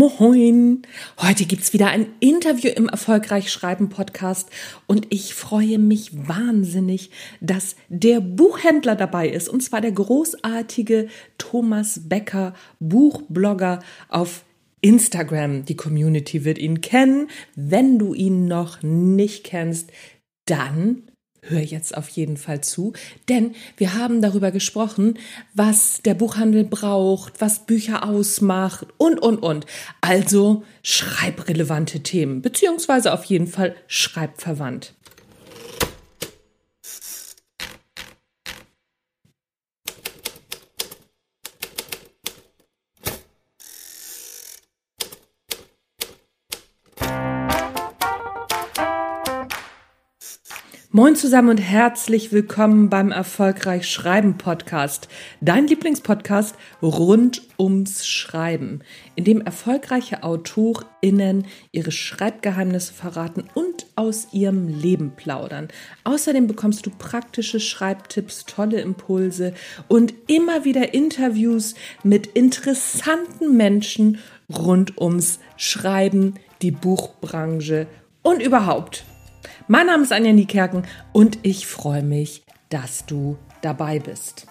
Moin! Heute gibt's wieder ein Interview im Erfolgreich Schreiben Podcast und ich freue mich wahnsinnig, dass der Buchhändler dabei ist und zwar der großartige Thomas Becker, Buchblogger auf Instagram. Die Community wird ihn kennen. Wenn du ihn noch nicht kennst, dann hör jetzt auf jeden Fall zu, denn wir haben darüber gesprochen, was der Buchhandel braucht, was Bücher ausmacht und, und, und. Also schreibrelevante Themen, beziehungsweise auf jeden Fall schreibverwandt. Moin zusammen und herzlich willkommen beim Erfolgreich Schreiben Podcast, dein Lieblingspodcast rund ums Schreiben, in dem erfolgreiche AutorInnen ihre Schreibgeheimnisse verraten und aus ihrem Leben plaudern. Außerdem bekommst du praktische Schreibtipps, tolle Impulse und immer wieder Interviews mit interessanten Menschen rund ums Schreiben, die Buchbranche und überhaupt. Mein Name ist Anja Niekerken und ich freue mich, dass du dabei bist.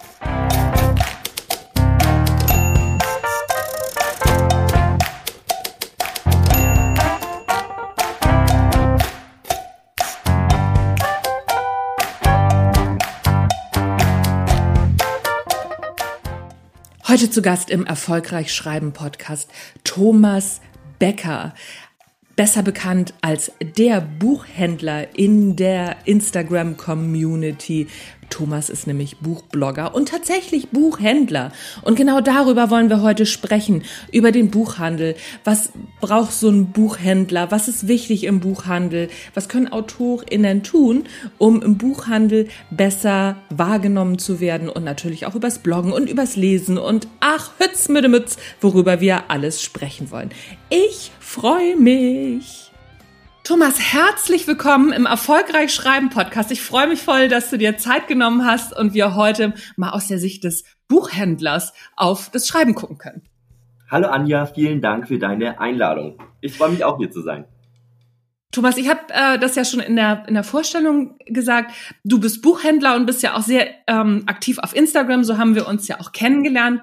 Heute zu Gast im Erfolgreich Schreiben Podcast Thomas Becker besser bekannt als der Buchhändler in der Instagram-Community. Thomas ist nämlich Buchblogger und tatsächlich Buchhändler. Und genau darüber wollen wir heute sprechen, über den Buchhandel. Was braucht so ein Buchhändler? Was ist wichtig im Buchhandel? Was können AutorInnen tun, um im Buchhandel besser wahrgenommen zu werden? Und natürlich auch übers Bloggen und übers Lesen und ach, Hütz, Mütze, worüber wir alles sprechen wollen. Ich freue mich. Thomas, herzlich willkommen im Erfolgreich Schreiben Podcast. Ich freue mich voll, dass du dir Zeit genommen hast und wir heute mal aus der Sicht des Buchhändlers auf das Schreiben gucken können. Hallo Anja, vielen Dank für deine Einladung. Ich freue mich auch hier zu sein. Thomas, ich habe äh, das ja schon in der, in der Vorstellung gesagt. Du bist Buchhändler und bist ja auch sehr ähm, aktiv auf Instagram. So haben wir uns ja auch kennengelernt.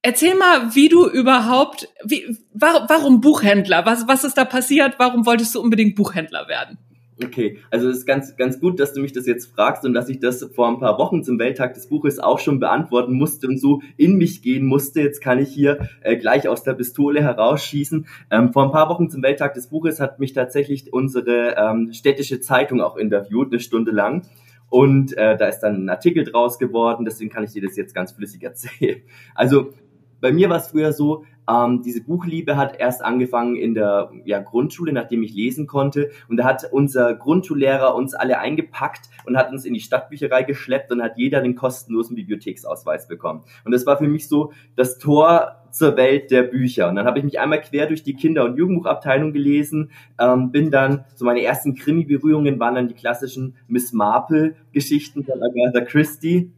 Erzähl mal, wie du überhaupt, wie, warum, warum Buchhändler? Was, was ist da passiert? Warum wolltest du unbedingt Buchhändler werden? Okay, also es ist ganz, ganz gut, dass du mich das jetzt fragst und dass ich das vor ein paar Wochen zum Welttag des Buches auch schon beantworten musste und so in mich gehen musste. Jetzt kann ich hier äh, gleich aus der Pistole herausschießen. Ähm, vor ein paar Wochen zum Welttag des Buches hat mich tatsächlich unsere ähm, städtische Zeitung auch interviewt, eine Stunde lang. Und äh, da ist dann ein Artikel draus geworden, deswegen kann ich dir das jetzt ganz flüssig erzählen. Also bei mir war es früher so, ähm, diese Buchliebe hat erst angefangen in der ja, Grundschule, nachdem ich lesen konnte. Und da hat unser Grundschullehrer uns alle eingepackt und hat uns in die Stadtbücherei geschleppt und hat jeder den kostenlosen Bibliotheksausweis bekommen. Und das war für mich so das Tor zur Welt der Bücher. Und dann habe ich mich einmal quer durch die Kinder- und Jugendbuchabteilung gelesen, ähm, bin dann, so meine ersten Krimi-Berührungen waren dann die klassischen Miss Marple-Geschichten von Agatha Christie.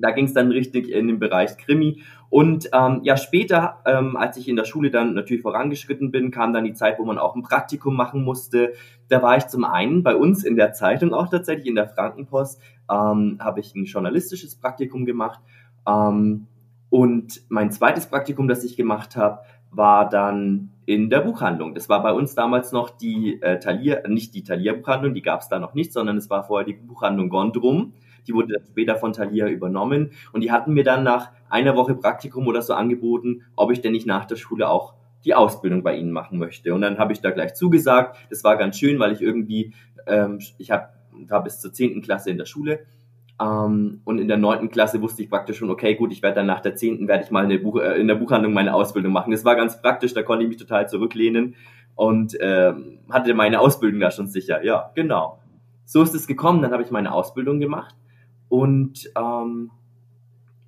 Da ging es dann richtig in den Bereich Krimi. Und ähm, ja, später, ähm, als ich in der Schule dann natürlich vorangeschritten bin, kam dann die Zeit, wo man auch ein Praktikum machen musste. Da war ich zum einen bei uns in der Zeitung auch tatsächlich, in der Frankenpost, ähm, habe ich ein journalistisches Praktikum gemacht. Ähm, und mein zweites Praktikum, das ich gemacht habe, war dann in der Buchhandlung. Das war bei uns damals noch die äh, Talier, nicht die Talier Buchhandlung, die gab es da noch nicht, sondern es war vorher die Buchhandlung Gondrum. Die wurde später von Thalia übernommen und die hatten mir dann nach einer Woche Praktikum oder so angeboten, ob ich denn nicht nach der Schule auch die Ausbildung bei ihnen machen möchte. Und dann habe ich da gleich zugesagt. Das war ganz schön, weil ich irgendwie, ähm, ich hab, war bis zur zehnten Klasse in der Schule ähm, und in der neunten Klasse wusste ich praktisch schon, okay, gut, ich werde dann nach der zehnten werde ich mal eine Buch, äh, in der Buchhandlung meine Ausbildung machen. Das war ganz praktisch, da konnte ich mich total zurücklehnen und ähm, hatte meine Ausbildung da schon sicher. Ja, genau. So ist es gekommen. Dann habe ich meine Ausbildung gemacht und ähm,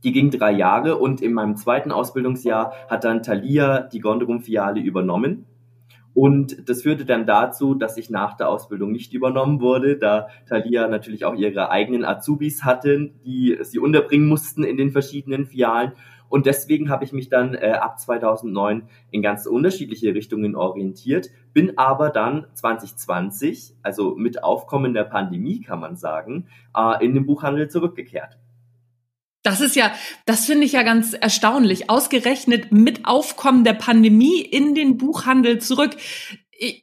die ging drei Jahre und in meinem zweiten Ausbildungsjahr hat dann Thalia die Gondrum-Filiale übernommen. Und das führte dann dazu, dass ich nach der Ausbildung nicht übernommen wurde, da Thalia natürlich auch ihre eigenen Azubis hatten, die sie unterbringen mussten in den verschiedenen Filialen. Und deswegen habe ich mich dann äh, ab 2009 in ganz unterschiedliche Richtungen orientiert, bin aber dann 2020, also mit Aufkommen der Pandemie kann man sagen, äh, in den Buchhandel zurückgekehrt. Das ist ja, das finde ich ja ganz erstaunlich. Ausgerechnet mit Aufkommen der Pandemie in den Buchhandel zurück.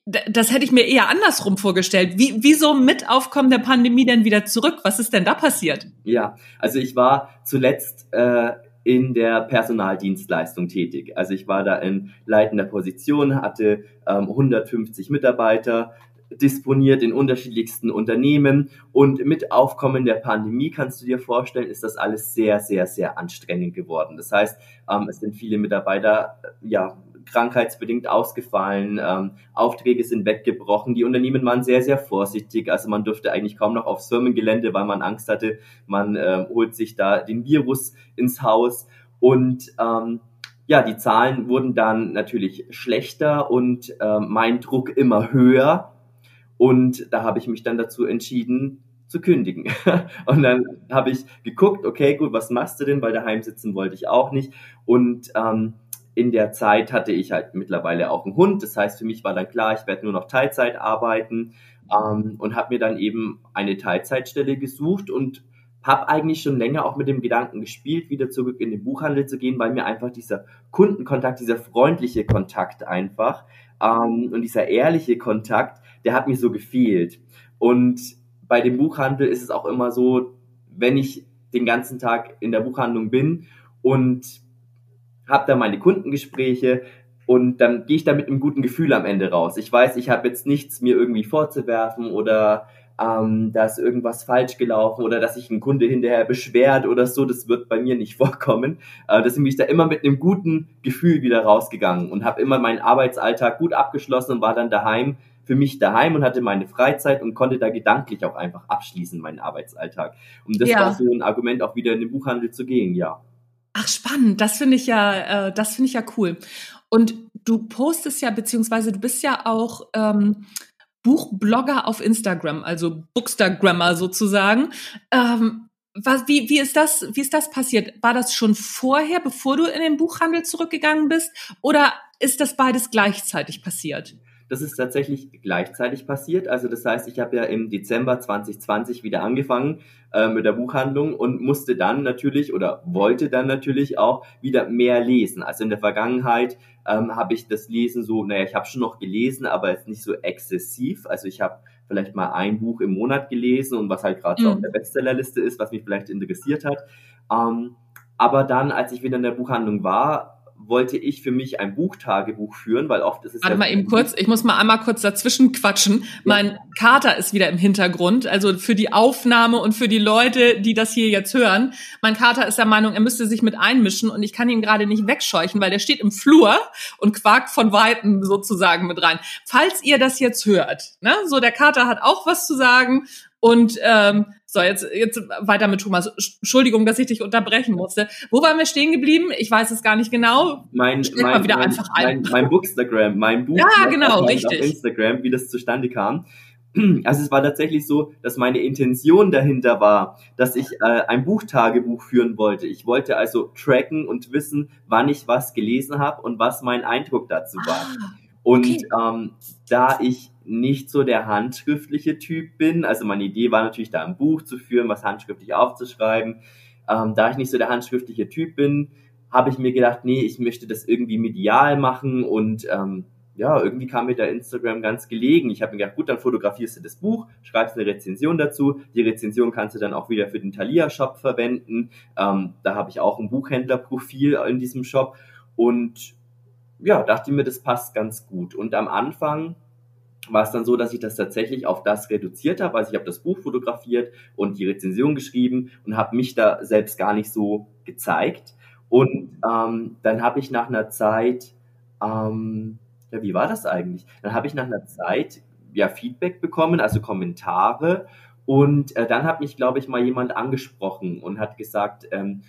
Das hätte ich mir eher andersrum vorgestellt. Wie, wieso mit Aufkommen der Pandemie denn wieder zurück? Was ist denn da passiert? Ja, also ich war zuletzt äh, in der Personaldienstleistung tätig. Also ich war da in leitender Position, hatte ähm, 150 Mitarbeiter, disponiert in unterschiedlichsten Unternehmen und mit Aufkommen der Pandemie kannst du dir vorstellen, ist das alles sehr, sehr, sehr anstrengend geworden. Das heißt, ähm, es sind viele Mitarbeiter ja krankheitsbedingt ausgefallen, ähm, Aufträge sind weggebrochen, die Unternehmen waren sehr, sehr vorsichtig, also man durfte eigentlich kaum noch aufs Firmengelände, weil man Angst hatte, man äh, holt sich da den Virus ins Haus und ähm, ja, die Zahlen wurden dann natürlich schlechter und äh, mein Druck immer höher und da habe ich mich dann dazu entschieden, zu kündigen. und dann habe ich geguckt, okay, gut, was machst du denn? Weil daheim sitzen wollte ich auch nicht. Und ähm, in der Zeit hatte ich halt mittlerweile auch einen Hund. Das heißt, für mich war dann klar, ich werde nur noch Teilzeit arbeiten ähm, und habe mir dann eben eine Teilzeitstelle gesucht und habe eigentlich schon länger auch mit dem Gedanken gespielt, wieder zurück in den Buchhandel zu gehen, weil mir einfach dieser Kundenkontakt, dieser freundliche Kontakt einfach ähm, und dieser ehrliche Kontakt, der hat mir so gefehlt. Und bei dem Buchhandel ist es auch immer so, wenn ich den ganzen Tag in der Buchhandlung bin und habe da meine Kundengespräche und dann gehe ich da mit einem guten Gefühl am Ende raus. Ich weiß, ich habe jetzt nichts mir irgendwie vorzuwerfen oder ähm, da ist irgendwas falsch gelaufen oder dass sich ein Kunde hinterher beschwert oder so, das wird bei mir nicht vorkommen. Äh, deswegen bin ich da immer mit einem guten Gefühl wieder rausgegangen und habe immer meinen Arbeitsalltag gut abgeschlossen und war dann daheim für mich daheim und hatte meine Freizeit und konnte da gedanklich auch einfach abschließen, meinen Arbeitsalltag. Und das ja. war so ein Argument, auch wieder in den Buchhandel zu gehen, ja. Ach, spannend. Das finde ich ja, äh, das finde ich ja cool. Und du postest ja, beziehungsweise du bist ja auch ähm, Buchblogger auf Instagram, also Bookstagrammer sozusagen. Ähm, was, wie, wie ist das, wie ist das passiert? War das schon vorher, bevor du in den Buchhandel zurückgegangen bist? Oder ist das beides gleichzeitig passiert? Das ist tatsächlich gleichzeitig passiert. Also das heißt, ich habe ja im Dezember 2020 wieder angefangen äh, mit der Buchhandlung und musste dann natürlich oder wollte dann natürlich auch wieder mehr lesen. Also in der Vergangenheit ähm, habe ich das Lesen so, naja, ich habe schon noch gelesen, aber jetzt nicht so exzessiv. Also ich habe vielleicht mal ein Buch im Monat gelesen und was halt gerade mhm. so auf der Bestsellerliste ist, was mich vielleicht interessiert hat. Ähm, aber dann, als ich wieder in der Buchhandlung war, wollte ich für mich ein Buchtagebuch führen, weil oft ist es Warte ja mal eben kurz, ich muss mal einmal kurz dazwischen quatschen. Ja. Mein Kater ist wieder im Hintergrund, also für die Aufnahme und für die Leute, die das hier jetzt hören. Mein Kater ist der Meinung, er müsste sich mit einmischen und ich kann ihn gerade nicht wegscheuchen, weil der steht im Flur und quakt von Weitem sozusagen mit rein. Falls ihr das jetzt hört, ne, so der Kater hat auch was zu sagen und ähm, so, jetzt, jetzt weiter mit Thomas. Entschuldigung, dass ich dich unterbrechen musste. Wo waren wir stehen geblieben? Ich weiß es gar nicht genau. Mein, mein, wieder mein, einfach ein. mein, mein Bookstagram, mein Buch. Ja, genau, richtig. Auf Instagram, wie das zustande kam. Also es war tatsächlich so, dass meine Intention dahinter war, dass ich äh, ein Buchtagebuch führen wollte. Ich wollte also tracken und wissen, wann ich was gelesen habe und was mein Eindruck dazu war. Ah, und okay. ähm, da ich nicht so der handschriftliche Typ bin. Also meine Idee war natürlich, da ein Buch zu führen, was handschriftlich aufzuschreiben. Ähm, da ich nicht so der handschriftliche Typ bin, habe ich mir gedacht, nee, ich möchte das irgendwie medial machen und ähm, ja, irgendwie kam mir da Instagram ganz gelegen. Ich habe mir gedacht, gut, dann fotografierst du das Buch, schreibst eine Rezension dazu. Die Rezension kannst du dann auch wieder für den Thalia-Shop verwenden. Ähm, da habe ich auch ein Buchhändlerprofil in diesem Shop und ja, dachte mir, das passt ganz gut. Und am Anfang war es dann so, dass ich das tatsächlich auf das reduziert habe. Also ich habe das Buch fotografiert und die Rezension geschrieben und habe mich da selbst gar nicht so gezeigt. Und ähm, dann habe ich nach einer Zeit, ähm, ja, wie war das eigentlich? Dann habe ich nach einer Zeit ja Feedback bekommen, also Kommentare. Und äh, dann hat mich, glaube ich, mal jemand angesprochen und hat gesagt, ähm,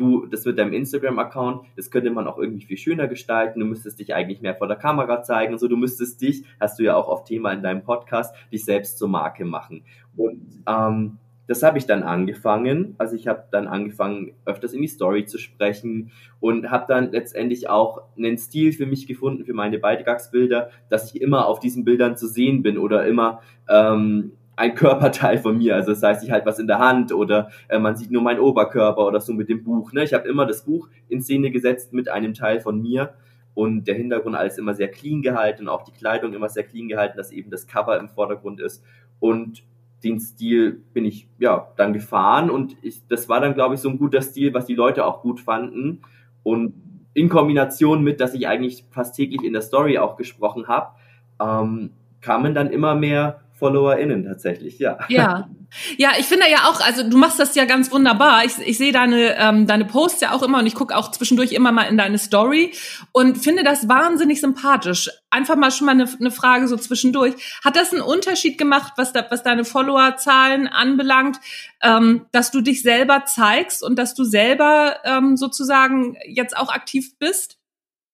du, das mit deinem Instagram-Account, das könnte man auch irgendwie viel schöner gestalten. Du müsstest dich eigentlich mehr vor der Kamera zeigen und so. Du müsstest dich, hast du ja auch auf Thema in deinem Podcast, dich selbst zur Marke machen. Und ähm, das habe ich dann angefangen. Also ich habe dann angefangen, öfters in die Story zu sprechen und habe dann letztendlich auch einen Stil für mich gefunden, für meine Beitragsbilder, dass ich immer auf diesen Bildern zu sehen bin oder immer ähm, ein Körperteil von mir. Also das heißt, ich halte was in der Hand oder äh, man sieht nur meinen Oberkörper oder so mit dem Buch. Ne? Ich habe immer das Buch in Szene gesetzt mit einem Teil von mir und der Hintergrund alles immer sehr clean gehalten, auch die Kleidung immer sehr clean gehalten, dass eben das Cover im Vordergrund ist. Und den Stil bin ich ja dann gefahren und ich, das war dann, glaube ich, so ein guter Stil, was die Leute auch gut fanden. Und in Kombination mit, dass ich eigentlich fast täglich in der Story auch gesprochen habe, ähm, kamen dann immer mehr FollowerInnen tatsächlich, ja. Ja. Ja, ich finde ja auch, also du machst das ja ganz wunderbar. Ich, ich sehe deine, ähm, deine Posts ja auch immer und ich gucke auch zwischendurch immer mal in deine Story und finde das wahnsinnig sympathisch. Einfach mal schon mal eine, eine Frage so zwischendurch. Hat das einen Unterschied gemacht, was, da, was deine Followerzahlen anbelangt, ähm, dass du dich selber zeigst und dass du selber ähm, sozusagen jetzt auch aktiv bist?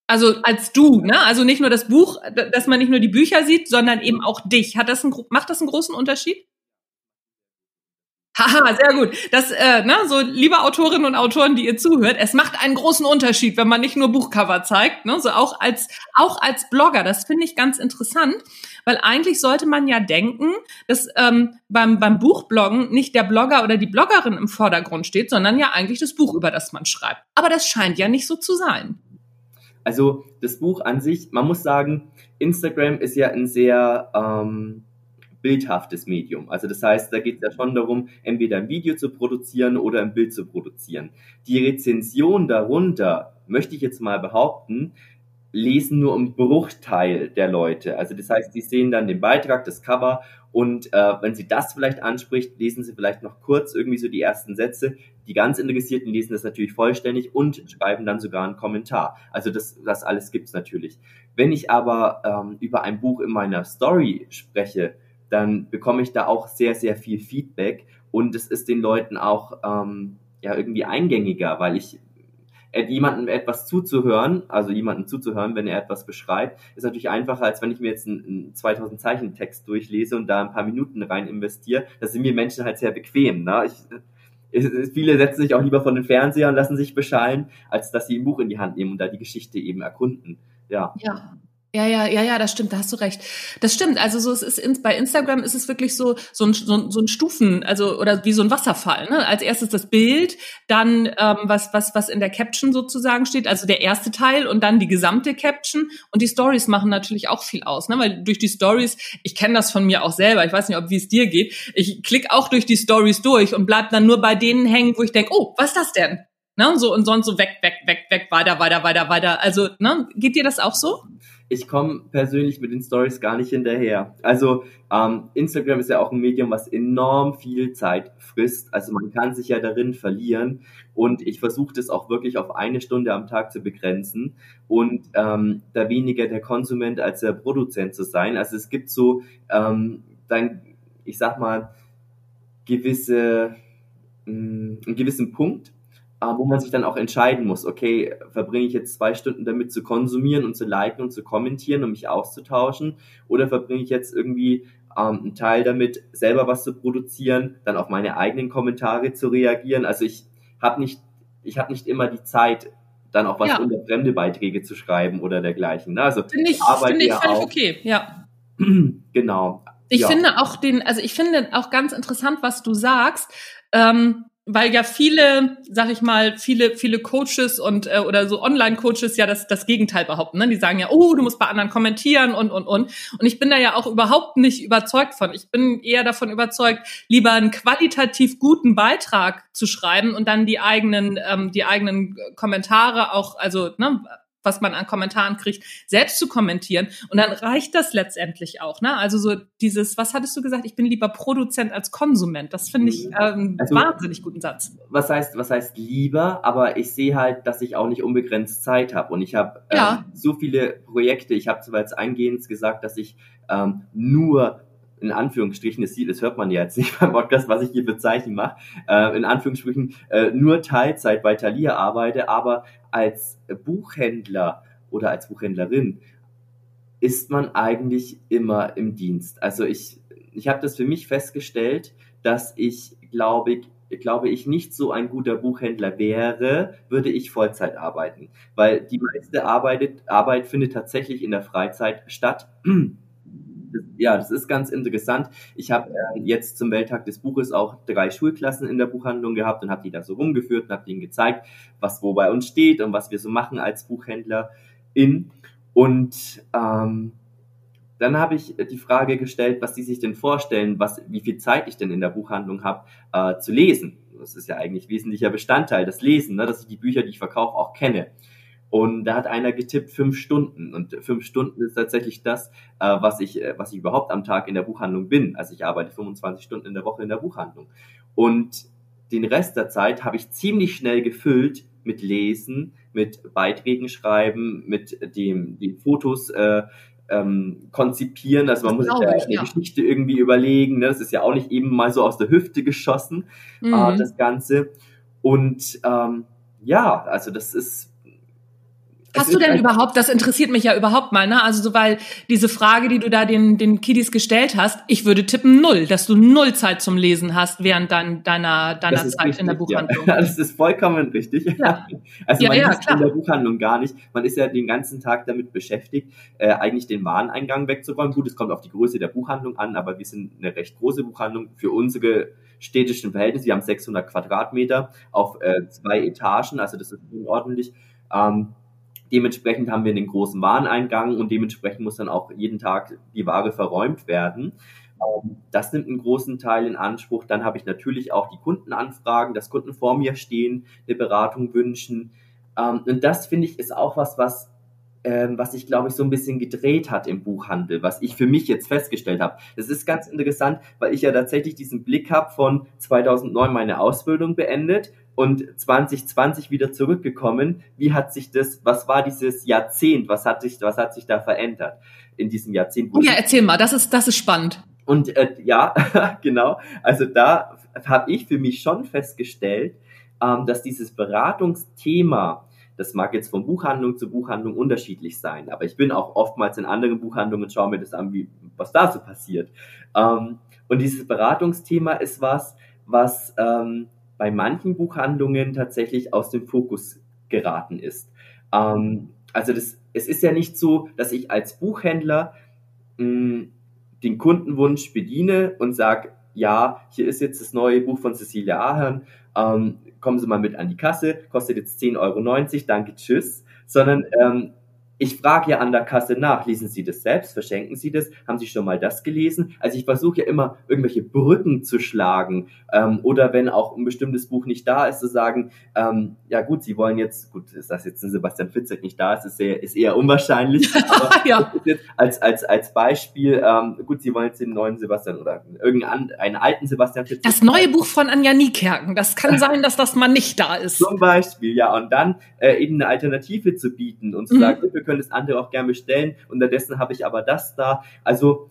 Also als du, ne? Also nicht nur das Buch, dass man nicht nur die Bücher sieht, sondern eben auch dich. Hat das einen, macht das einen großen Unterschied? Haha, sehr gut. Das, äh, ne, so liebe Autorinnen und Autoren, die ihr zuhört, es macht einen großen Unterschied, wenn man nicht nur Buchcover zeigt, ne, so auch als auch als Blogger. Das finde ich ganz interessant, weil eigentlich sollte man ja denken, dass ähm, beim beim Buchbloggen nicht der Blogger oder die Bloggerin im Vordergrund steht, sondern ja eigentlich das Buch, über das man schreibt. Aber das scheint ja nicht so zu sein. Also das Buch an sich, man muss sagen, Instagram ist ja ein sehr ähm, bildhaftes Medium. Also das heißt, da geht es ja schon darum, entweder ein Video zu produzieren oder ein Bild zu produzieren. Die Rezension darunter, möchte ich jetzt mal behaupten, lesen nur einen Bruchteil der Leute. Also das heißt, die sehen dann den Beitrag, das Cover und äh, wenn sie das vielleicht anspricht, lesen sie vielleicht noch kurz irgendwie so die ersten Sätze. Die ganz Interessierten lesen das natürlich vollständig und schreiben dann sogar einen Kommentar. Also das, das alles gibt's natürlich. Wenn ich aber ähm, über ein Buch in meiner Story spreche, dann bekomme ich da auch sehr, sehr viel Feedback und es ist den Leuten auch ähm, ja irgendwie eingängiger, weil ich jemandem etwas zuzuhören, also jemandem zuzuhören, wenn er etwas beschreibt, ist natürlich einfacher, als wenn ich mir jetzt einen, einen 2000 Zeichen Text durchlese und da ein paar Minuten rein investiere. Das sind mir Menschen halt sehr bequem. Ne? Ich, viele setzen sich auch lieber von den Fernseher und lassen sich beschallen, als dass sie ein Buch in die Hand nehmen und da die Geschichte eben erkunden. Ja. Ja. Ja, ja, ja, ja, das stimmt, da hast du recht. Das stimmt. Also so es ist bei Instagram ist es wirklich so so ein, so ein, so ein Stufen, also oder wie so ein Wasserfall. Ne? Als erstes das Bild, dann ähm, was was was in der Caption sozusagen steht, also der erste Teil und dann die gesamte Caption und die Stories machen natürlich auch viel aus, ne? Weil durch die Stories, ich kenne das von mir auch selber. Ich weiß nicht, ob wie es dir geht. Ich klicke auch durch die Stories durch und bleib dann nur bei denen hängen, wo ich denke, oh, was ist das denn? Ne? So und sonst so weg, weg, weg, weg, weiter, weiter, weiter, weiter. Also ne, geht dir das auch so? Ich komme persönlich mit den Stories gar nicht hinterher. Also ähm, Instagram ist ja auch ein Medium, was enorm viel Zeit frisst. Also man kann sich ja darin verlieren. Und ich versuche das auch wirklich auf eine Stunde am Tag zu begrenzen und ähm, da weniger der Konsument als der Produzent zu sein. Also es gibt so ähm, dann, ich sag mal, gewisse, mh, mm, einen gewissen Punkt, äh, wo man sich dann auch entscheiden muss, okay, verbringe ich jetzt zwei Stunden damit zu konsumieren und zu liken und zu kommentieren und mich auszutauschen oder verbringe ich jetzt irgendwie ähm, einen Teil damit, selber was zu produzieren, dann auf meine eigenen Kommentare zu reagieren. Also ich habe nicht, ich habe nicht immer die Zeit, dann auch was ja. unter fremde Beiträge zu schreiben oder dergleichen. Ne? Also finde ich, finde ich völlig auch, okay, ja. genau. Ich ja. finde auch den, also ich finde auch ganz interessant, was du sagst. Ähm, weil ja viele, sag ich mal, viele, viele Coaches und äh, oder so Online-Coaches ja das, das Gegenteil behaupten. Ne? Die sagen ja, oh, du musst bei anderen kommentieren und und und. Und ich bin da ja auch überhaupt nicht überzeugt von. Ich bin eher davon überzeugt, lieber einen qualitativ guten Beitrag zu schreiben und dann die eigenen, ähm, die eigenen Kommentare auch, also ne, was man an Kommentaren kriegt, selbst zu kommentieren. Und dann reicht das letztendlich auch. Ne? Also so dieses, was hattest du gesagt? Ich bin lieber Produzent als Konsument. Das finde ich ähm, also, wahnsinnig guten Satz. Was heißt, was heißt lieber? Aber ich sehe halt, dass ich auch nicht unbegrenzt Zeit habe. Und ich habe ähm, ja. so viele Projekte. Ich habe zwar jetzt eingehend gesagt, dass ich ähm, nur in Anführungsstrichen, das, das hört man ja jetzt nicht beim Podcast, was ich hier für Zeichen mache, äh, in Anführungsstrichen äh, nur Teilzeit bei Thalia arbeite, aber als Buchhändler oder als Buchhändlerin ist man eigentlich immer im Dienst. Also ich, ich habe das für mich festgestellt, dass ich, glaube ich, glaube ich, nicht so ein guter Buchhändler wäre, würde ich Vollzeit arbeiten. Weil die meiste Arbeit, Arbeit findet tatsächlich in der Freizeit statt. Ja, das ist ganz interessant. Ich habe äh, jetzt zum Welttag des Buches auch drei Schulklassen in der Buchhandlung gehabt und habe die da so rumgeführt und habe denen gezeigt, was wo bei uns steht und was wir so machen als Buchhändler in. Und ähm, dann habe ich die Frage gestellt, was Sie sich denn vorstellen, was, wie viel Zeit ich denn in der Buchhandlung habe, äh, zu lesen. Das ist ja eigentlich wesentlicher Bestandteil, das Lesen, ne, dass ich die Bücher, die ich verkaufe, auch kenne. Und da hat einer getippt fünf Stunden. Und fünf Stunden ist tatsächlich das, äh, was ich, äh, was ich überhaupt am Tag in der Buchhandlung bin. Also ich arbeite 25 Stunden in der Woche in der Buchhandlung. Und den Rest der Zeit habe ich ziemlich schnell gefüllt mit Lesen, mit Beiträgen schreiben, mit dem, den Fotos äh, ähm, konzipieren. Also man das muss sich ja eine ja. Geschichte irgendwie überlegen. Ne? Das ist ja auch nicht eben mal so aus der Hüfte geschossen, mhm. äh, das Ganze. Und ähm, ja, also das ist Hast du denn überhaupt, das interessiert mich ja überhaupt mal, ne? Also so, weil diese Frage, die du da den, den Kiddies gestellt hast, ich würde tippen null, dass du null Zeit zum Lesen hast während dein, deiner, deiner Zeit richtig, in der Buchhandlung. Ja. Das ist vollkommen richtig. Ja. Also ja, man ja, ist in der Buchhandlung gar nicht. Man ist ja den ganzen Tag damit beschäftigt, äh, eigentlich den Wareneingang wegzuräumen. Gut, es kommt auf die Größe der Buchhandlung an, aber wir sind eine recht große Buchhandlung für unsere städtischen Verhältnisse. Wir haben 600 Quadratmeter auf äh, zwei Etagen, also das ist unordentlich. Ähm, Dementsprechend haben wir einen großen Wareneingang und dementsprechend muss dann auch jeden Tag die Ware verräumt werden. Ähm, das nimmt einen großen Teil in Anspruch. Dann habe ich natürlich auch die Kundenanfragen, dass Kunden vor mir stehen, eine Beratung wünschen. Ähm, und das finde ich ist auch was, was ähm, was sich, glaube ich, so ein bisschen gedreht hat im Buchhandel, was ich für mich jetzt festgestellt habe. Das ist ganz interessant, weil ich ja tatsächlich diesen Blick habe von 2009 meine Ausbildung beendet und 2020 wieder zurückgekommen. Wie hat sich das, was war dieses Jahrzehnt, was hat sich, was hat sich da verändert in diesem Jahrzehnt? ja, erzähl mal, das ist, das ist spannend. Und äh, ja, genau, also da habe ich für mich schon festgestellt, ähm, dass dieses Beratungsthema das mag jetzt von Buchhandlung zu Buchhandlung unterschiedlich sein, aber ich bin auch oftmals in anderen Buchhandlungen und schaue mir das an, wie, was da so passiert. Ähm, und dieses Beratungsthema ist was, was ähm, bei manchen Buchhandlungen tatsächlich aus dem Fokus geraten ist. Ähm, also das, es ist ja nicht so, dass ich als Buchhändler mh, den Kundenwunsch bediene und sage, ja, hier ist jetzt das neue Buch von Cecilia Ahern, ähm, kommen Sie mal mit an die Kasse, kostet jetzt 10,90 Euro, danke, tschüss, sondern ähm, ich frage ja an der Kasse nach, lesen Sie das selbst, verschenken Sie das, haben Sie schon mal das gelesen? Also ich versuche ja immer irgendwelche Brücken zu schlagen ähm, oder wenn auch ein bestimmtes Buch nicht da ist, zu sagen, ähm, ja gut, Sie wollen jetzt, gut, ist das jetzt ein Sebastian Fitzek nicht da ist, ist, sehr, ist eher unwahrscheinlich, aber ja. als, als, als Beispiel, ähm, gut, Sie wollen jetzt den neuen Sebastian oder irgendeinen einen alten Sebastian Fitzek. Das neue Buch von Anja Niekerken, das kann sein, dass das mal nicht da ist. Zum Beispiel, ja, und dann äh, eben eine Alternative zu bieten und zu mhm. sagen, wir können das andere auch gerne bestellen. Unterdessen habe ich aber das da. Also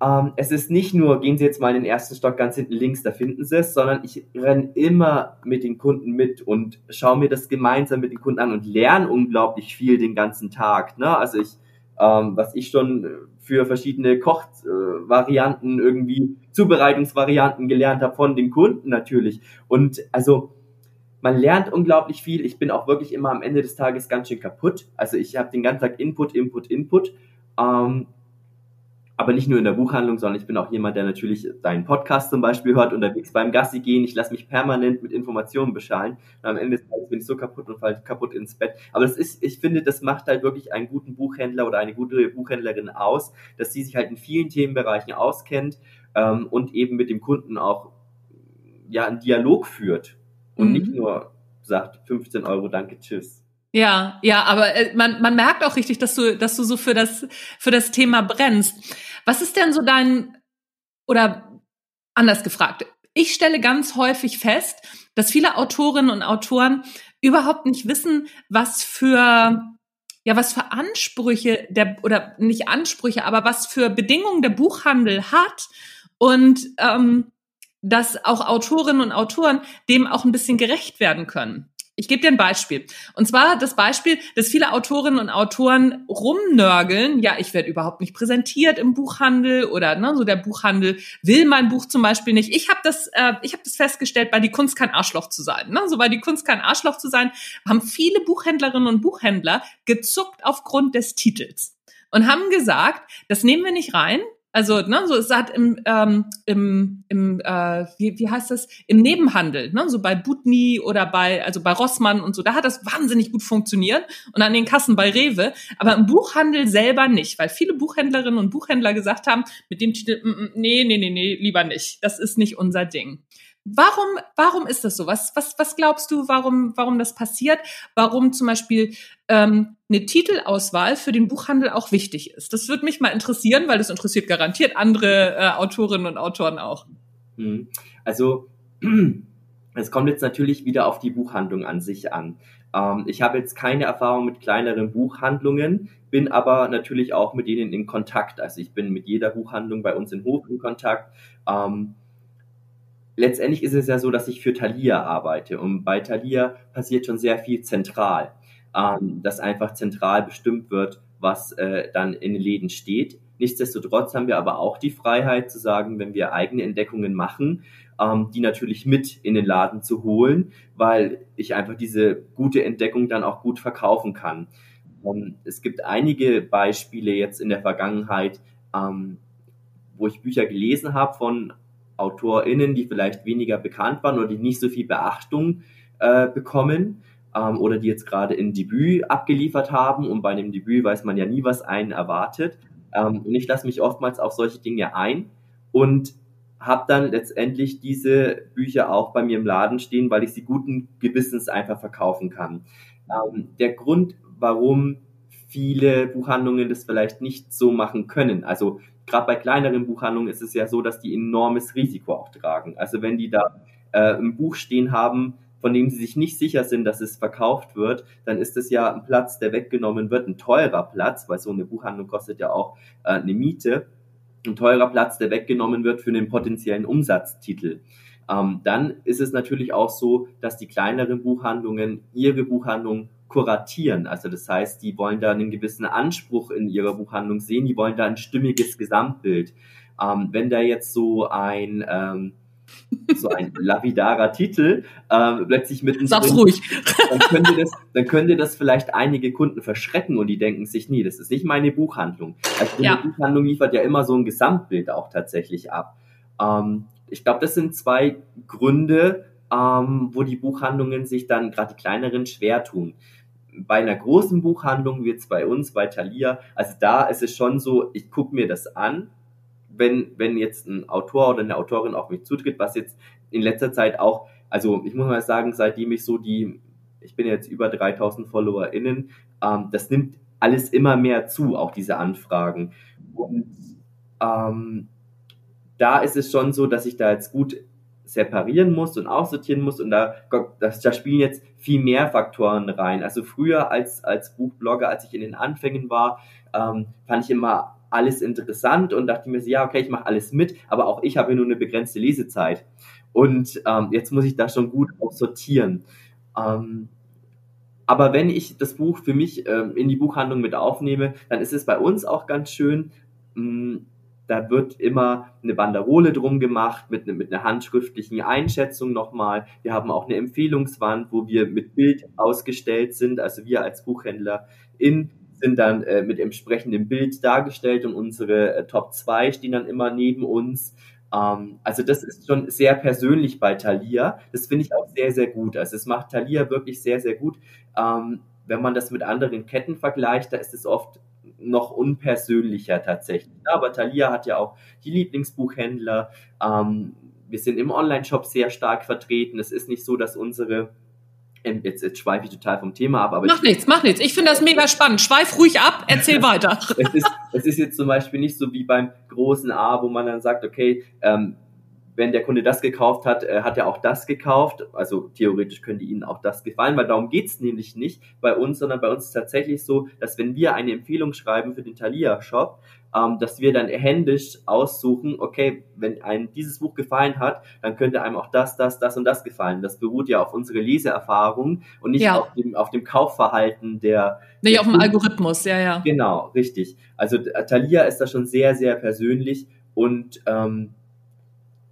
ähm, es ist nicht nur, gehen Sie jetzt mal in den ersten Stock ganz hinten links, da finden Sie es, sondern ich renne immer mit den Kunden mit und schaue mir das gemeinsam mit den Kunden an und lerne unglaublich viel den ganzen Tag. Ne? Also ich, ähm, was ich schon für verschiedene Kochvarianten, irgendwie Zubereitungsvarianten gelernt habe von den Kunden natürlich. Und also man lernt unglaublich viel. Ich bin auch wirklich immer am Ende des Tages ganz schön kaputt. Also ich habe den ganzen Tag Input, Input, Input. Ähm, aber nicht nur in der Buchhandlung, sondern ich bin auch jemand, der natürlich deinen Podcast zum Beispiel hört, unterwegs beim Gassi gehen. Ich lasse mich permanent mit Informationen beschallen. Und am Ende des Tages bin ich so kaputt und falle kaputt ins Bett. Aber das ist, ich finde, das macht halt wirklich einen guten Buchhändler oder eine gute Buchhändlerin aus, dass sie sich halt in vielen Themenbereichen auskennt ähm, und eben mit dem Kunden auch ja einen Dialog führt und mhm. nicht nur sagt 15 Euro, danke, tschüss. Ja, ja, aber äh, man, man merkt auch richtig, dass du, dass du so für das, für das Thema brennst. Was ist denn so dein, oder anders gefragt, ich stelle ganz häufig fest, dass viele Autorinnen und Autoren überhaupt nicht wissen, was für ja, was für Ansprüche der oder nicht Ansprüche, aber was für Bedingungen der Buchhandel hat und ähm, dass auch Autorinnen und Autoren dem auch ein bisschen gerecht werden können. Ich gebe dir ein Beispiel. Und zwar das Beispiel, dass viele Autorinnen und Autoren rumnörgeln. Ja, ich werde überhaupt nicht präsentiert im Buchhandel oder ne, so der Buchhandel will mein Buch zum Beispiel nicht. Ich habe das, äh, ich habe das festgestellt, bei die Kunst kein Arschloch zu sein. Ne? So bei die Kunst kein Arschloch zu sein, haben viele Buchhändlerinnen und Buchhändler gezuckt aufgrund des Titels und haben gesagt, das nehmen wir nicht rein, also, ne, so es hat im, ähm, im, im äh, wie, wie heißt das, im Nebenhandel, ne, so bei Butni oder bei, also bei Rossmann und so, da hat das wahnsinnig gut funktioniert und an den Kassen bei Rewe, aber im Buchhandel selber nicht, weil viele Buchhändlerinnen und Buchhändler gesagt haben, mit dem Titel, mm, mm, nee, nee, nee, nee, lieber nicht, das ist nicht unser Ding. Warum, warum ist das so? Was, was, was glaubst du, warum, warum das passiert? Warum zum Beispiel ähm, eine Titelauswahl für den Buchhandel auch wichtig ist? Das würde mich mal interessieren, weil das interessiert garantiert andere äh, Autorinnen und Autoren auch. Hm. Also es kommt jetzt natürlich wieder auf die Buchhandlung an sich an. Ähm, ich habe jetzt keine Erfahrung mit kleineren Buchhandlungen, bin aber natürlich auch mit denen in Kontakt. Also ich bin mit jeder Buchhandlung bei uns in Hof in Kontakt. Ähm, letztendlich ist es ja so, dass ich für Thalia arbeite und bei Thalia passiert schon sehr viel zentral, ähm, dass einfach zentral bestimmt wird, was äh, dann in den Läden steht. Nichtsdestotrotz haben wir aber auch die Freiheit zu sagen, wenn wir eigene Entdeckungen machen, ähm, die natürlich mit in den Laden zu holen, weil ich einfach diese gute Entdeckung dann auch gut verkaufen kann. Ähm, es gibt einige Beispiele jetzt in der Vergangenheit, ähm, wo ich Bücher gelesen habe von AutorInnen, die vielleicht weniger bekannt waren oder die nicht so viel Beachtung äh, bekommen ähm, oder die jetzt gerade ein Debüt abgeliefert haben und bei einem Debüt weiß man ja nie, was einen erwartet. Ähm, und ich lasse mich oftmals auf solche Dinge ein und habe dann letztendlich diese Bücher auch bei mir im Laden stehen, weil ich sie guten Gewissens einfach verkaufen kann. Ähm, der Grund, warum viele Buchhandlungen das vielleicht nicht so machen können, also gerade bei kleineren Buchhandlungen ist es ja so, dass die enormes Risiko auch tragen. Also wenn die da äh, ein Buch stehen haben, von dem sie sich nicht sicher sind, dass es verkauft wird, dann ist es ja ein Platz, der weggenommen wird, ein teurer Platz, weil so eine Buchhandlung kostet ja auch äh, eine Miete, ein teurer Platz, der weggenommen wird für einen potenziellen Umsatztitel. Ähm, dann ist es natürlich auch so, dass die kleineren Buchhandlungen ihre Buchhandlung kuratieren. Also das heißt, die wollen da einen gewissen Anspruch in ihrer Buchhandlung sehen, die wollen da ein stimmiges Gesamtbild. Ähm, wenn da jetzt so ein ähm, so ein lavidarer Titel ähm, plötzlich mitten Sag's ruhig. dann könnte, das, dann könnte das vielleicht einige Kunden verschrecken und die denken sich, nee, das ist nicht meine Buchhandlung. Also ja. Buchhandlung liefert ja immer so ein Gesamtbild auch tatsächlich ab. Ähm, ich glaube, das sind zwei Gründe, ähm, wo die Buchhandlungen sich dann gerade die kleineren schwer tun bei einer großen Buchhandlung, wie jetzt bei uns, bei Thalia, also da ist es schon so, ich gucke mir das an, wenn, wenn jetzt ein Autor oder eine Autorin auf mich zutritt, was jetzt in letzter Zeit auch, also ich muss mal sagen, seitdem ich so die, ich bin jetzt über 3000 FollowerInnen, ähm, das nimmt alles immer mehr zu, auch diese Anfragen. Und ähm, da ist es schon so, dass ich da jetzt gut separieren muss und aussortieren muss und da, das, da spielen jetzt viel mehr Faktoren rein. Also früher als, als Buchblogger, als ich in den Anfängen war, ähm, fand ich immer alles interessant und dachte mir so, ja, okay, ich mache alles mit, aber auch ich habe nur eine begrenzte Lesezeit. Und ähm, jetzt muss ich da schon gut aussortieren. Ähm, aber wenn ich das Buch für mich ähm, in die Buchhandlung mit aufnehme, dann ist es bei uns auch ganz schön, mh, mm, da wird immer eine Banderole drum gemacht mit, ne, mit einer handschriftlichen Einschätzung nochmal. Wir haben auch eine Empfehlungswand, wo wir mit Bild ausgestellt sind. Also wir als Buchhändler in sind dann äh, mit entsprechendem Bild dargestellt und unsere äh, Top 2 stehen dann immer neben uns. Ähm, also das ist schon sehr persönlich bei Thalia. Das finde ich auch sehr, sehr gut. Also es macht Thalia wirklich sehr, sehr gut. Ähm, wenn man das mit anderen Ketten vergleicht, da ist es oft noch unpersönlicher tatsächlich. Aber Thalia hat ja auch die Lieblingsbuchhändler. Ähm, wir sind im Online-Shop sehr stark vertreten. Es ist nicht so, dass unsere ähm, Jetzt, jetzt schweife ich total vom Thema ab. Aber mach nichts, mach nichts. Ich finde das mega spannend. Schweif ruhig ab, erzähl weiter. es, ist, es ist jetzt zum Beispiel nicht so wie beim großen A, wo man dann sagt, okay, ähm, wenn der Kunde das gekauft hat, äh, hat er auch das gekauft. Also theoretisch könnte Ihnen auch das gefallen, weil darum geht's nämlich nicht bei uns, sondern bei uns ist tatsächlich so, dass wenn wir eine Empfehlung schreiben für den Thalia-Shop, ähm, dass wir dann händisch aussuchen, okay, wenn einem dieses Buch gefallen hat, dann könnte einem auch das, das, das und das gefallen. Das beruht ja auf unsere Leseerfahrung und nicht ja. auf, dem, auf dem Kaufverhalten der. Nicht der auf dem Algorithmus, ja, ja. Genau, richtig. Also Thalia ist da schon sehr, sehr persönlich und ähm,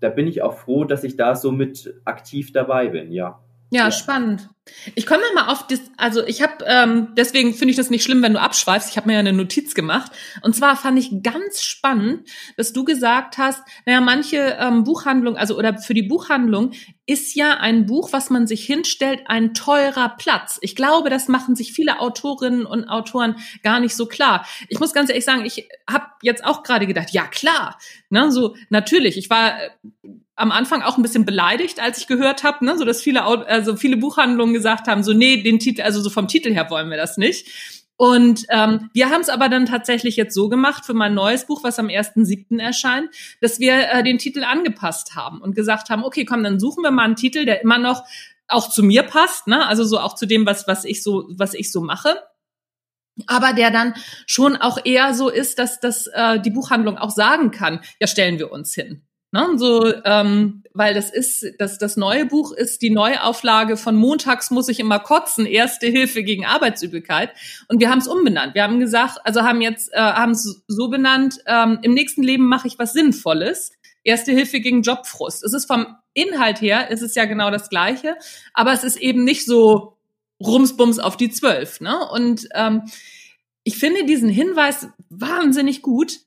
da bin ich auch froh, dass ich da so mit aktiv dabei bin, ja. Ja, ja. spannend. Ich komme mal auf das, also ich habe, ähm, deswegen finde ich das nicht schlimm, wenn du abschweifst. Ich habe mir ja eine Notiz gemacht. Und zwar fand ich ganz spannend, dass du gesagt hast, naja, manche ähm, Buchhandlung, also oder für die Buchhandlung ist ja ein Buch, was man sich hinstellt, ein teurer Platz. Ich glaube, das machen sich viele Autorinnen und Autoren gar nicht so klar. Ich muss ganz ehrlich sagen, ich habe jetzt auch gerade gedacht, ja klar, ne, so natürlich. Ich war äh, am Anfang auch ein bisschen beleidigt, als ich gehört habe, ne, so dass viele, also viele Buchhandlungen gesagt haben, so nee, den Titel, also so vom Titel her wollen wir das nicht. Und ähm, wir haben es aber dann tatsächlich jetzt so gemacht für mein neues Buch, was am 1.7. erscheint, dass wir äh, den Titel angepasst haben und gesagt haben, okay, komm, dann suchen wir mal einen Titel, der immer noch auch zu mir passt, ne? Also so auch zu dem, was, was ich so, was ich so mache aber der dann schon auch eher so ist, dass, dass äh, die Buchhandlung auch sagen kann, ja, stellen wir uns hin. Ne? So, ähm, weil das ist, das, das neue Buch ist die Neuauflage von Montags muss ich immer kotzen, Erste Hilfe gegen Arbeitsübelkeit. Und wir haben es umbenannt. Wir haben gesagt, also haben jetzt, äh, haben es so benannt, ähm, im nächsten Leben mache ich was Sinnvolles. Erste Hilfe gegen Jobfrust. Es ist vom Inhalt her, ist es ja genau das Gleiche, aber es ist eben nicht so rumsbums auf die Zwölf. Ne? Und ähm, ich finde diesen Hinweis wahnsinnig gut,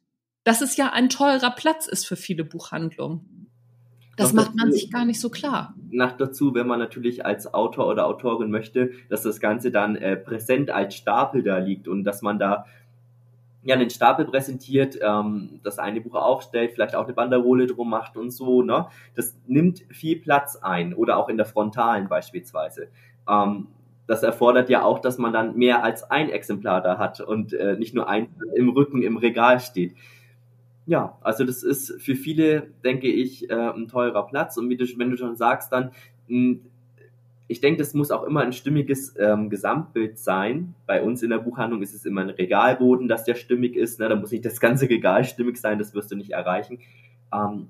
dass es ja ein teurer Platz ist für viele Buchhandlungen. Das macht man sich gar nicht so klar. Nach dazu, wenn man natürlich als Autor oder Autorin möchte, dass das Ganze dann äh, präsent als Stapel da liegt und dass man da ja einen Stapel präsentiert, ähm, das eine Buch aufstellt, vielleicht auch eine Banderole drum macht und so, ne? Das nimmt viel Platz ein oder auch in der Frontalen beispielsweise. Ähm, das erfordert ja auch, dass man dann mehr als ein Exemplar da hat und äh, nicht nur ein im Rücken im Regal steht ja, also das ist für viele, denke ich, äh, ein teurer Platz. Und wie du, wenn du schon sagst, dann, hm, ich denke, das muss auch immer ein stimmiges ähm, Gesamtbild sein. Bei uns in der Buchhandlung ist es immer ein Regalboden, dass der stimmig ist. Ne? Da muss nicht das ganze Regal stimmig sein, das wirst du nicht erreichen. Ähm,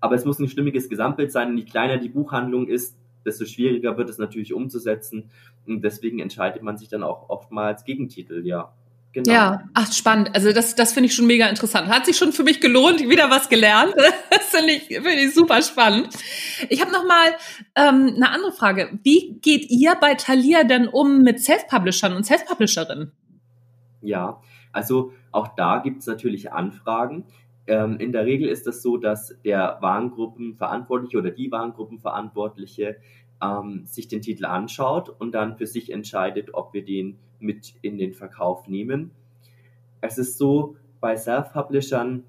aber es muss ein stimmiges Gesamtbild sein. Und je kleiner die Buchhandlung ist, desto schwieriger wird es natürlich umzusetzen. Und deswegen entscheidet man sich dann auch oftmals Gegentitel, ja. Genau. Ja, ach spannend. Also das, das finde ich schon mega interessant. Hat sich schon für mich gelohnt, wieder was gelernt. Das finde ich, finde ich super spannend. Ich habe noch mal ähm, eine andere Frage. Wie geht ihr bei Thalia denn um mit Self-Publishern und Self-Publisherinnen? Ja, also auch da gibt es natürlich Anfragen. Ähm, in der Regel ist es das so, dass der Warengruppenverantwortliche oder die Warengruppenverantwortliche ähm, sich den Titel anschaut und dann für sich entscheidet, ob wir den mit in den Verkauf nehmen. Es ist so, bei Self-Publishern,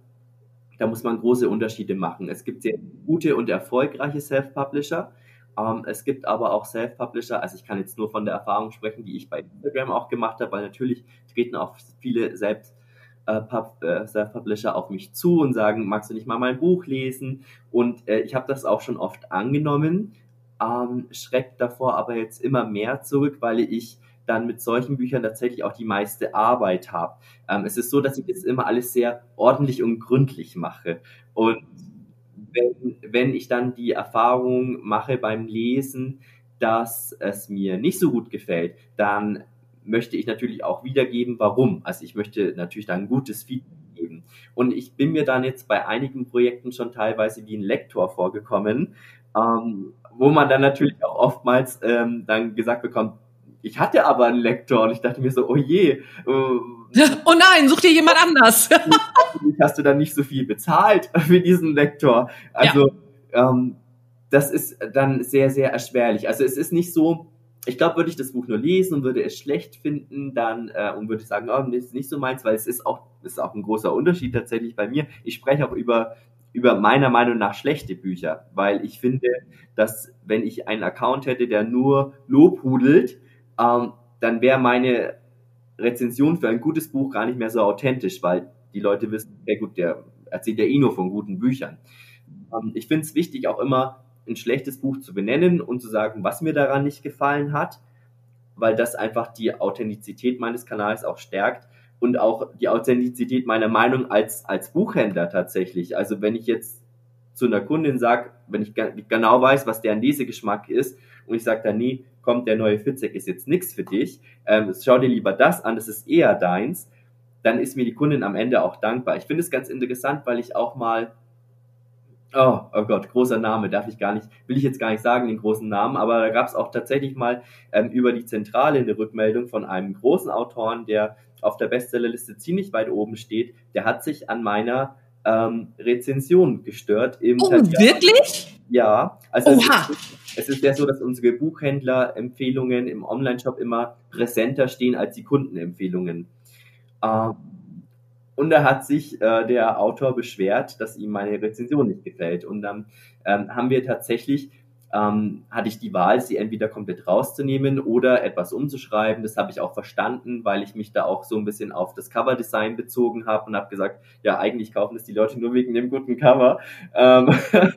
da muss man große Unterschiede machen. Es gibt sehr gute und erfolgreiche Self-Publisher. Ähm, es gibt aber auch Self-Publisher, also ich kann jetzt nur von der Erfahrung sprechen, die ich bei Instagram auch gemacht habe, weil natürlich treten auch viele selbst äh, äh, Self-Publisher auf mich zu und sagen, magst du nicht mal mein Buch lesen? Und äh, ich habe das auch schon oft angenommen, ähm, schreckt davor aber jetzt immer mehr zurück, weil ich dann mit solchen Büchern tatsächlich auch die meiste Arbeit habe. Ähm, es ist so, dass ich das immer alles sehr ordentlich und gründlich mache. Und wenn, wenn ich dann die Erfahrung mache beim Lesen, dass es mir nicht so gut gefällt, dann möchte ich natürlich auch wiedergeben, warum. Also ich möchte natürlich dann ein gutes Feedback geben. Und ich bin mir dann jetzt bei einigen Projekten schon teilweise wie ein Lektor vorgekommen, ähm, wo man dann natürlich auch oftmals ähm, dann gesagt bekommt, ich hatte aber einen Lektor und ich dachte mir so, oh je. Äh, oh nein, such dir jemand anders. hast du dann nicht so viel bezahlt für diesen Lektor. Also ja. ähm, das ist dann sehr, sehr erschwerlich. Also es ist nicht so, ich glaube, würde ich das Buch nur lesen und würde es schlecht finden, dann äh, und würde sagen, oh, das ist nicht so meins, weil es ist auch, ist auch ein großer Unterschied tatsächlich bei mir. Ich spreche auch über über meiner Meinung nach schlechte Bücher, weil ich finde, dass wenn ich einen Account hätte, der nur lobhudelt, ähm, dann wäre meine Rezension für ein gutes Buch gar nicht mehr so authentisch, weil die Leute wissen, ja gut, der erzählt ja eh nur von guten Büchern. Ähm, ich finde es wichtig, auch immer ein schlechtes Buch zu benennen und zu sagen, was mir daran nicht gefallen hat, weil das einfach die Authentizität meines Kanals auch stärkt und auch die Authentizität meiner Meinung als, als Buchhändler tatsächlich. Also wenn ich jetzt zu einer Kundin sage, wenn ich genau weiß, was deren Lesegeschmack ist und ich sage dann, nee, kommt, der neue Fitzek ist jetzt nichts für dich, ähm, schau dir lieber das an, das ist eher deins, dann ist mir die Kundin am Ende auch dankbar. Ich finde es ganz interessant, weil ich auch mal Oh, oh Gott, großer Name, darf ich gar nicht, will ich jetzt gar nicht sagen, den großen Namen, aber da gab es auch tatsächlich mal ähm, über die Zentrale eine Rückmeldung von einem großen Autoren, der auf der Bestsellerliste ziemlich weit oben steht. Der hat sich an meiner ähm, Rezension gestört. Im oh, wirklich? Ja, also Oha. Es, ist, es ist ja so, dass unsere Buchhändler-Empfehlungen im Online-Shop immer präsenter stehen als die Kundenempfehlungen. Ähm, und da hat sich äh, der Autor beschwert, dass ihm meine Rezension nicht gefällt. Und dann ähm, haben wir tatsächlich, ähm, hatte ich die Wahl, sie entweder komplett rauszunehmen oder etwas umzuschreiben. Das habe ich auch verstanden, weil ich mich da auch so ein bisschen auf das Coverdesign bezogen habe und habe gesagt, ja, eigentlich kaufen das die Leute nur wegen dem guten Cover. Ähm,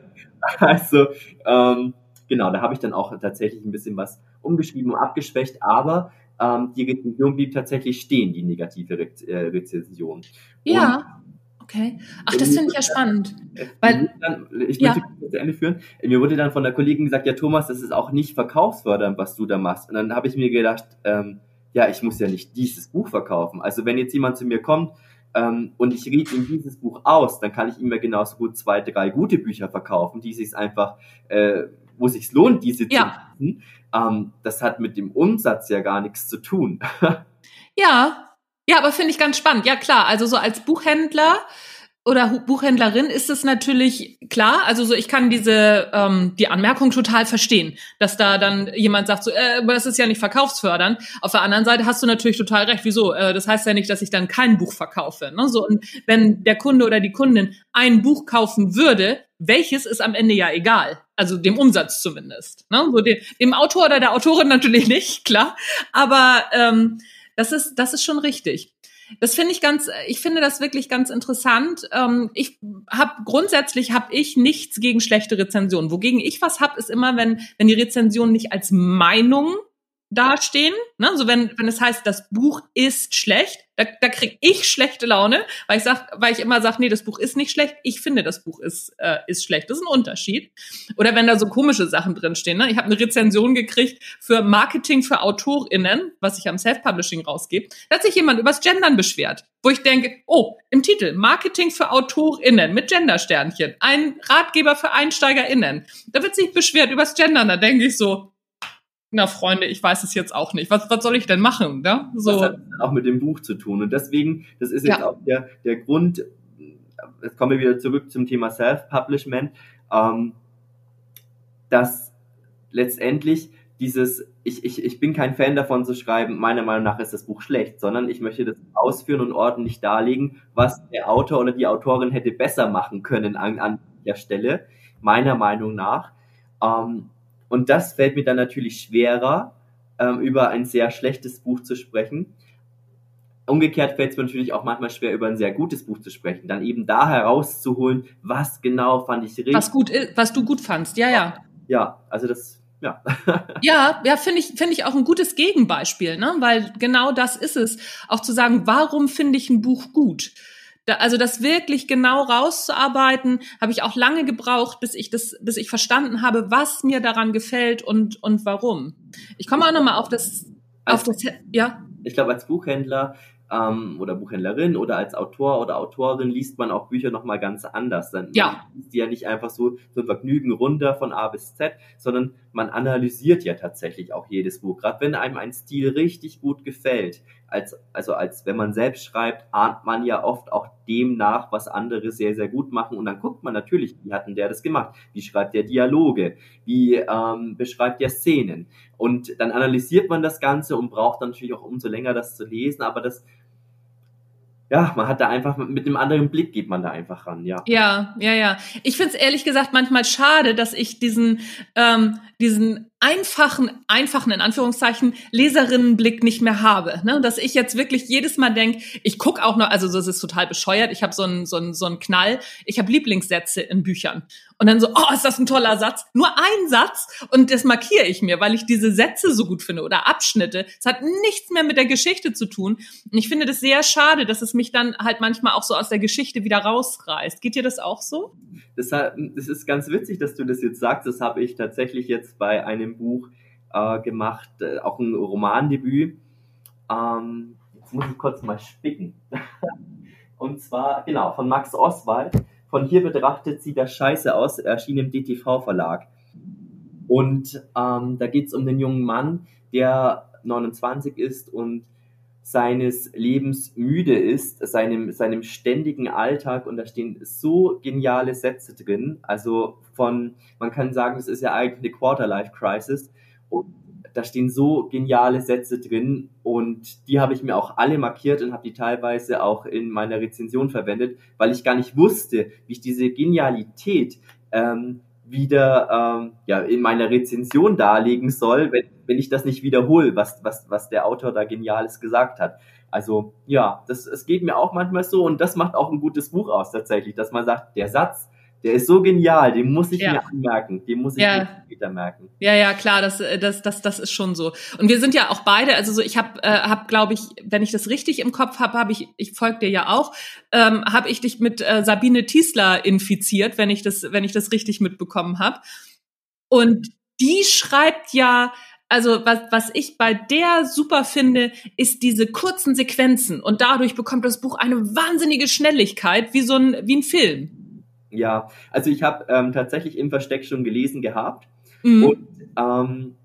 also, ähm, genau, da habe ich dann auch tatsächlich ein bisschen was umgeschrieben und abgeschwächt, aber ähm, die Rezension blieb tatsächlich stehen, die negative Re äh, Rezension. Ja. Und Okay. Ach, das finde ich ja spannend. Weil, dann, ich möchte ja. zu Ende führen. Mir wurde dann von der Kollegin gesagt, ja Thomas, das ist auch nicht verkaufsfördernd, was du da machst. Und dann habe ich mir gedacht, ähm, ja, ich muss ja nicht dieses Buch verkaufen. Also wenn jetzt jemand zu mir kommt ähm, und ich rede ihm dieses Buch aus, dann kann ich ihm ja genauso gut zwei, drei gute Bücher verkaufen, die sich einfach, äh, wo sich lohnt, diese ja. zu lesen. Ähm, das hat mit dem Umsatz ja gar nichts zu tun. ja, ja, aber finde ich ganz spannend. Ja, klar. Also so als Buchhändler oder Buchhändlerin ist es natürlich klar. Also so, ich kann diese ähm, die Anmerkung total verstehen, dass da dann jemand sagt, so, äh, aber das ist ja nicht verkaufsfördernd. Auf der anderen Seite hast du natürlich total recht. Wieso? Äh, das heißt ja nicht, dass ich dann kein Buch verkaufe. Ne? So und wenn der Kunde oder die Kundin ein Buch kaufen würde, welches ist am Ende ja egal. Also dem Umsatz zumindest. Ne? So dem, dem Autor oder der Autorin natürlich nicht, klar. Aber ähm, das ist, das ist schon richtig. Das finde ich ganz, ich finde das wirklich ganz interessant. Ähm, ich habe grundsätzlich habe ich nichts gegen schlechte Rezensionen. Wogegen ich was habe, ist immer, wenn wenn die Rezensionen nicht als Meinung dastehen. Ne? So wenn, wenn es heißt, das Buch ist schlecht, da, da kriege ich schlechte Laune, weil ich sag, weil ich immer sage, nee, das Buch ist nicht schlecht, ich finde, das Buch ist, äh, ist schlecht. Das ist ein Unterschied. Oder wenn da so komische Sachen drinstehen. Ne? Ich habe eine Rezension gekriegt für Marketing für AutorInnen, was ich am Self-Publishing rausgebe. Da hat sich jemand übers Gendern beschwert, wo ich denke, oh, im Titel, Marketing für AutorInnen mit Gendersternchen, ein Ratgeber für EinsteigerInnen. Da wird sich beschwert übers Gendern, da denke ich so, na Freunde, ich weiß es jetzt auch nicht. Was, was soll ich denn machen? Ne? So. Das hat auch mit dem Buch zu tun. Und deswegen, das ist jetzt ja. auch der, der Grund, jetzt kommen wir wieder zurück zum Thema Self-Publishment, ähm, dass letztendlich dieses, ich, ich, ich bin kein Fan davon zu schreiben, meiner Meinung nach ist das Buch schlecht, sondern ich möchte das ausführen und ordentlich darlegen, was der Autor oder die Autorin hätte besser machen können an, an der Stelle, meiner Meinung nach. Ähm, und das fällt mir dann natürlich schwerer, ähm, über ein sehr schlechtes Buch zu sprechen. Umgekehrt fällt es mir natürlich auch manchmal schwer, über ein sehr gutes Buch zu sprechen. Dann eben da herauszuholen, was genau fand ich richtig. Was gut was du gut fandst, ja, ja. Ja, also das, ja. ja, ja, finde ich, finde ich auch ein gutes Gegenbeispiel, ne? Weil genau das ist es. Auch zu sagen, warum finde ich ein Buch gut? Da, also das wirklich genau rauszuarbeiten, habe ich auch lange gebraucht, bis ich das, bis ich verstanden habe, was mir daran gefällt und und warum. Ich komme auch noch mal auf das, auf das, ja. Ich glaube, als Buchhändler ähm, oder Buchhändlerin oder als Autor oder Autorin liest man auch Bücher nochmal ganz anders. Dann ja. liest die ja nicht einfach so, so ein Vergnügen runter von A bis Z, sondern man analysiert ja tatsächlich auch jedes Buch. Gerade wenn einem ein Stil richtig gut gefällt, als, also als wenn man selbst schreibt, ahnt man ja oft auch dem nach, was andere sehr, sehr gut machen. Und dann guckt man natürlich, wie hat denn der das gemacht? Wie schreibt der Dialoge? Wie ähm, beschreibt der Szenen? Und dann analysiert man das Ganze und braucht dann natürlich auch umso länger das zu lesen, aber das ja, man hat da einfach mit einem anderen Blick geht man da einfach ran, ja. Ja, ja, ja. Ich finde es ehrlich gesagt manchmal schade, dass ich diesen ähm, diesen einfachen, einfachen in Anführungszeichen Leserinnenblick nicht mehr habe. Ne? Dass ich jetzt wirklich jedes Mal denke, ich guck auch noch, also das ist total bescheuert, ich habe so einen so einen, so einen Knall, ich habe Lieblingssätze in Büchern. Und dann so, oh, ist das ein toller Satz? Nur ein Satz und das markiere ich mir, weil ich diese Sätze so gut finde oder Abschnitte. Es hat nichts mehr mit der Geschichte zu tun. Und ich finde das sehr schade, dass es mich dann halt manchmal auch so aus der Geschichte wieder rausreißt. Geht dir das auch so? Das, das ist ganz witzig, dass du das jetzt sagst. Das habe ich tatsächlich jetzt bei einem Buch äh, gemacht, äh, auch ein Romandebüt. Ähm, jetzt muss ich kurz mal spicken. und zwar, genau, von Max Oswald von hier betrachtet sieht das scheiße aus, erschien im DTV-Verlag. Und ähm, da geht es um den jungen Mann, der 29 ist und seines Lebens müde ist, seinem, seinem ständigen Alltag und da stehen so geniale Sätze drin. Also von, man kann sagen, das ist ja eigentlich eine Quarter-Life-Crisis. Und da stehen so geniale Sätze drin und die habe ich mir auch alle markiert und habe die teilweise auch in meiner Rezension verwendet, weil ich gar nicht wusste, wie ich diese Genialität ähm, wieder ähm, ja, in meiner Rezension darlegen soll, wenn, wenn ich das nicht wiederhole, was, was, was der Autor da Geniales gesagt hat. Also ja, das, es geht mir auch manchmal so und das macht auch ein gutes Buch aus tatsächlich, dass man sagt, der Satz, der ist so genial, den muss ich ja. mir anmerken, den muss ich ja. mir später merken. Ja, ja, klar, das, äh, das, das, das ist schon so. Und wir sind ja auch beide, also so, ich habe, äh, hab, glaube ich, wenn ich das richtig im Kopf habe, habe ich, ich folge dir ja auch, ähm, habe ich dich mit äh, Sabine Tiesler infiziert, wenn ich das, wenn ich das richtig mitbekommen habe. Und die schreibt ja also was, was ich bei der super finde, ist diese kurzen Sequenzen und dadurch bekommt das Buch eine wahnsinnige Schnelligkeit, wie so ein, wie ein Film. Ja, also ich habe ähm, tatsächlich im Versteck schon gelesen gehabt mhm. und ähm,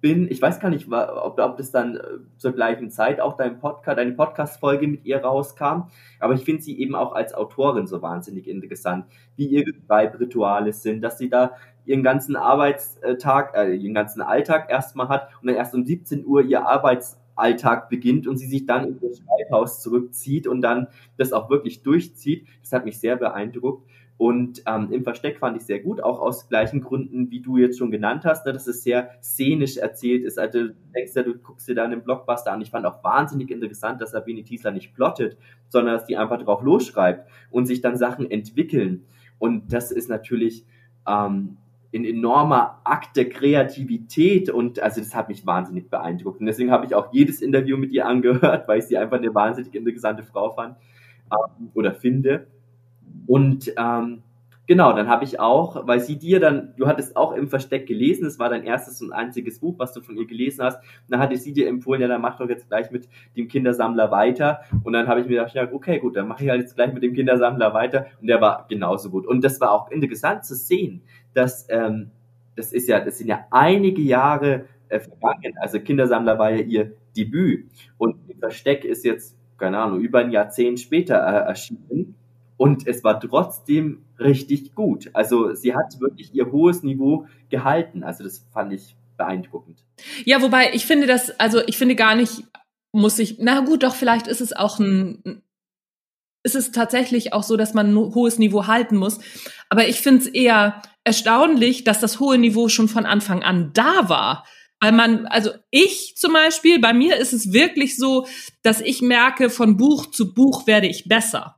bin, ich weiß gar nicht, ob, ob das dann äh, zur gleichen Zeit auch dein Podcast, deine Podcast-Folge mit ihr rauskam, aber ich finde sie eben auch als Autorin so wahnsinnig interessant, wie ihre Schreibrituale sind, dass sie da ihren ganzen Arbeitstag, äh, ihren ganzen Alltag erstmal hat und dann erst um 17 Uhr ihr Arbeitsalltag beginnt und sie sich dann in das Schreibhaus zurückzieht und dann das auch wirklich durchzieht. Das hat mich sehr beeindruckt. Und ähm, im Versteck fand ich sehr gut, auch aus gleichen Gründen, wie du jetzt schon genannt hast, ne, dass es sehr szenisch erzählt ist. Also du denkst ja, du guckst dir da einen Blockbuster an. Ich fand auch wahnsinnig interessant, dass Sabine Tiesler nicht plottet, sondern dass die einfach drauf losschreibt und sich dann Sachen entwickeln. Und das ist natürlich ähm, ein enormer Akt der Kreativität und also das hat mich wahnsinnig beeindruckt. Und deswegen habe ich auch jedes Interview mit ihr angehört, weil ich sie einfach eine wahnsinnig interessante Frau fand ähm, oder finde. Und ähm, genau, dann habe ich auch, weil sie dir dann, du hattest auch im Versteck gelesen, es war dein erstes und einziges Buch, was du von ihr gelesen hast. Und dann hatte sie dir empfohlen, ja, dann mach doch jetzt gleich mit dem Kindersammler weiter. Und dann habe ich mir gedacht, ja, okay, gut, dann mache ich halt jetzt gleich mit dem Kindersammler weiter. Und der war genauso gut. Und das war auch interessant zu sehen, dass ähm, das ist ja, das sind ja einige Jahre äh, vergangen. Also Kindersammler war ja ihr Debüt. Und Versteck ist jetzt, keine Ahnung, über ein Jahrzehnt später äh, erschienen. Und es war trotzdem richtig gut. Also sie hat wirklich ihr hohes Niveau gehalten. Also das fand ich beeindruckend. Ja, wobei ich finde das, also ich finde gar nicht, muss ich, na gut, doch vielleicht ist es auch ein, ist es tatsächlich auch so, dass man ein hohes Niveau halten muss. Aber ich finde es eher erstaunlich, dass das hohe Niveau schon von Anfang an da war. Weil man, also ich zum Beispiel, bei mir ist es wirklich so, dass ich merke, von Buch zu Buch werde ich besser.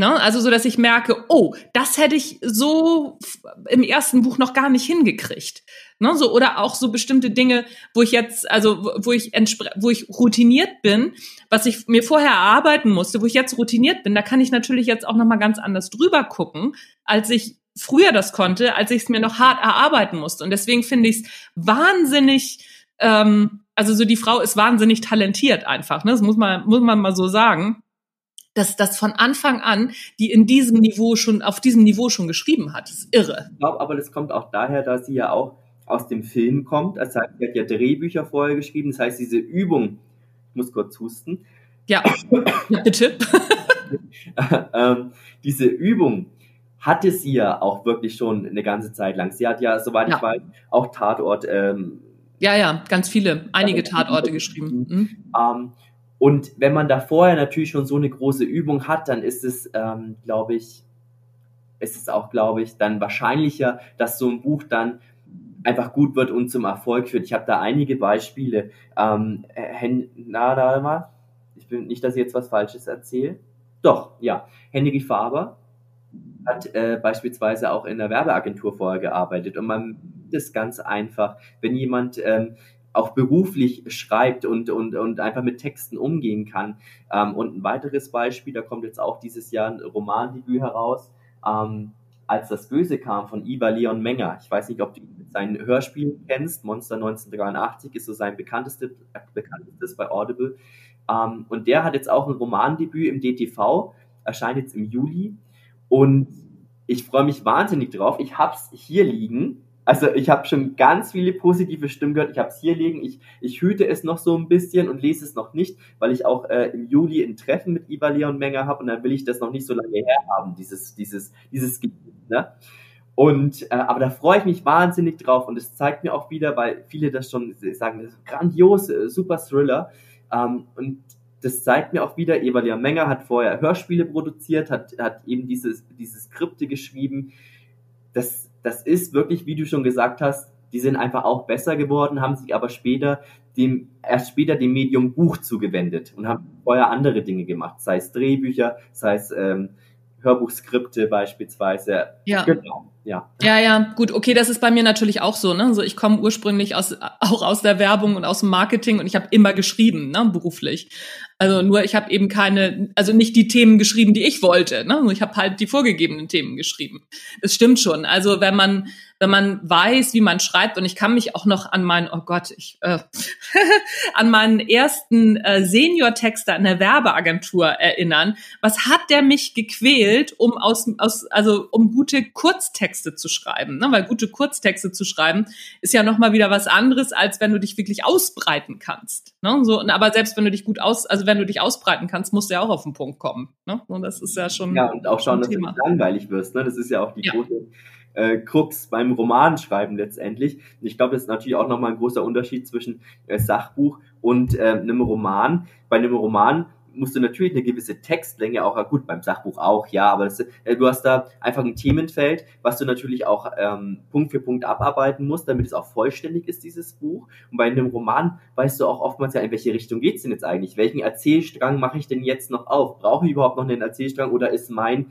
Ne? Also so, dass ich merke, oh, das hätte ich so im ersten Buch noch gar nicht hingekriegt. Ne? So, oder auch so bestimmte Dinge, wo ich jetzt, also wo ich wo ich routiniert bin, was ich mir vorher erarbeiten musste, wo ich jetzt routiniert bin, da kann ich natürlich jetzt auch noch mal ganz anders drüber gucken, als ich früher das konnte, als ich es mir noch hart erarbeiten musste. Und deswegen finde ich es wahnsinnig, ähm, also so die Frau ist wahnsinnig talentiert einfach. Ne? Das muss man muss man mal so sagen dass das von Anfang an die in diesem Niveau schon, auf diesem Niveau schon geschrieben hat. Das ist irre. Ich glaube aber, das kommt auch daher, dass sie ja auch aus dem Film kommt. Das heißt, sie hat ja Drehbücher vorher geschrieben. Das heißt, diese Übung, ich muss kurz husten. Ja, bitte. ähm, diese Übung hatte sie ja auch wirklich schon eine ganze Zeit lang. Sie hat ja, soweit ja. ich weiß, auch Tatort. Ähm, ja, ja, ganz viele, einige Tatorte geschrieben. Mhm. Ähm, und wenn man da vorher natürlich schon so eine große Übung hat, dann ist es, ähm, glaube ich, ist es auch, glaube ich, dann wahrscheinlicher, dass so ein Buch dann einfach gut wird und zum Erfolg führt. Ich habe da einige Beispiele. Ähm, na, da mal. Ich bin nicht, dass ich jetzt was Falsches erzähle. Doch, ja. Henry Faber hat äh, beispielsweise auch in der Werbeagentur vorher gearbeitet und man ist ganz einfach, wenn jemand ähm, auch beruflich schreibt und, und, und einfach mit Texten umgehen kann. Ähm, und ein weiteres Beispiel, da kommt jetzt auch dieses Jahr ein Romandebüt heraus, ähm, als das Böse kam von Iva Leon Menger. Ich weiß nicht, ob du sein Hörspiel kennst. Monster 1983 ist so sein bekanntestes, bekanntestes bei Audible. Ähm, und der hat jetzt auch ein Romandebüt im DTV, erscheint jetzt im Juli. Und ich freue mich wahnsinnig drauf. Ich hab's hier liegen. Also ich habe schon ganz viele positive Stimmen gehört. Ich habe es hier liegen. Ich, ich hüte es noch so ein bisschen und lese es noch nicht, weil ich auch äh, im Juli ein Treffen mit Iva Leon Menger habe und dann will ich das noch nicht so lange her haben, dieses, dieses, dieses Gebiet. Ne? Und äh, aber da freue ich mich wahnsinnig drauf und es zeigt mir auch wieder, weil viele das schon sagen, das ist grandios, äh, super Thriller. Ähm, und das zeigt mir auch wieder, Eva Leon Menger hat vorher Hörspiele produziert, hat, hat eben dieses, diese Skripte geschrieben. Das, das ist wirklich, wie du schon gesagt hast, die sind einfach auch besser geworden, haben sich aber später dem, erst später dem Medium Buch zugewendet und haben vorher andere Dinge gemacht, sei es Drehbücher, sei es ähm, Hörbuchskripte beispielsweise. Ja. Genau. Ja. ja, ja, gut, okay, das ist bei mir natürlich auch so. Ne? So, ich komme ursprünglich aus, auch aus der Werbung und aus dem Marketing und ich habe immer geschrieben, ne, beruflich. Also nur ich habe eben keine, also nicht die Themen geschrieben, die ich wollte. Ne? Ich habe halt die vorgegebenen Themen geschrieben. Das stimmt schon. Also wenn man wenn man weiß, wie man schreibt und ich kann mich auch noch an meinen, oh Gott, ich äh, an meinen ersten äh, Senior-Texter in der Werbeagentur erinnern. Was hat der mich gequält, um aus, aus also um gute Kurztexte zu schreiben? Ne? Weil gute Kurztexte zu schreiben ist ja noch mal wieder was anderes, als wenn du dich wirklich ausbreiten kannst. Ne? So, aber selbst wenn du dich gut aus, also wenn du dich ausbreiten kannst, musst du ja auch auf den Punkt kommen. Ne? Und das ist ja schon ja und auch schauen, dass du nicht langweilig wirst. Ne? Das ist ja auch die ja. große äh, Krux beim Romanschreiben letztendlich. Und ich glaube, das ist natürlich auch nochmal ein großer Unterschied zwischen äh, Sachbuch und äh, einem Roman. Bei einem Roman musst du natürlich eine gewisse Textlänge auch, gut, beim Sachbuch auch, ja, aber das, äh, du hast da einfach ein Themenfeld, was du natürlich auch ähm, Punkt für Punkt abarbeiten musst, damit es auch vollständig ist, dieses Buch. Und bei einem Roman weißt du auch oftmals ja, in welche Richtung geht's denn jetzt eigentlich? Welchen Erzählstrang mache ich denn jetzt noch auf? Brauche ich überhaupt noch einen Erzählstrang oder ist mein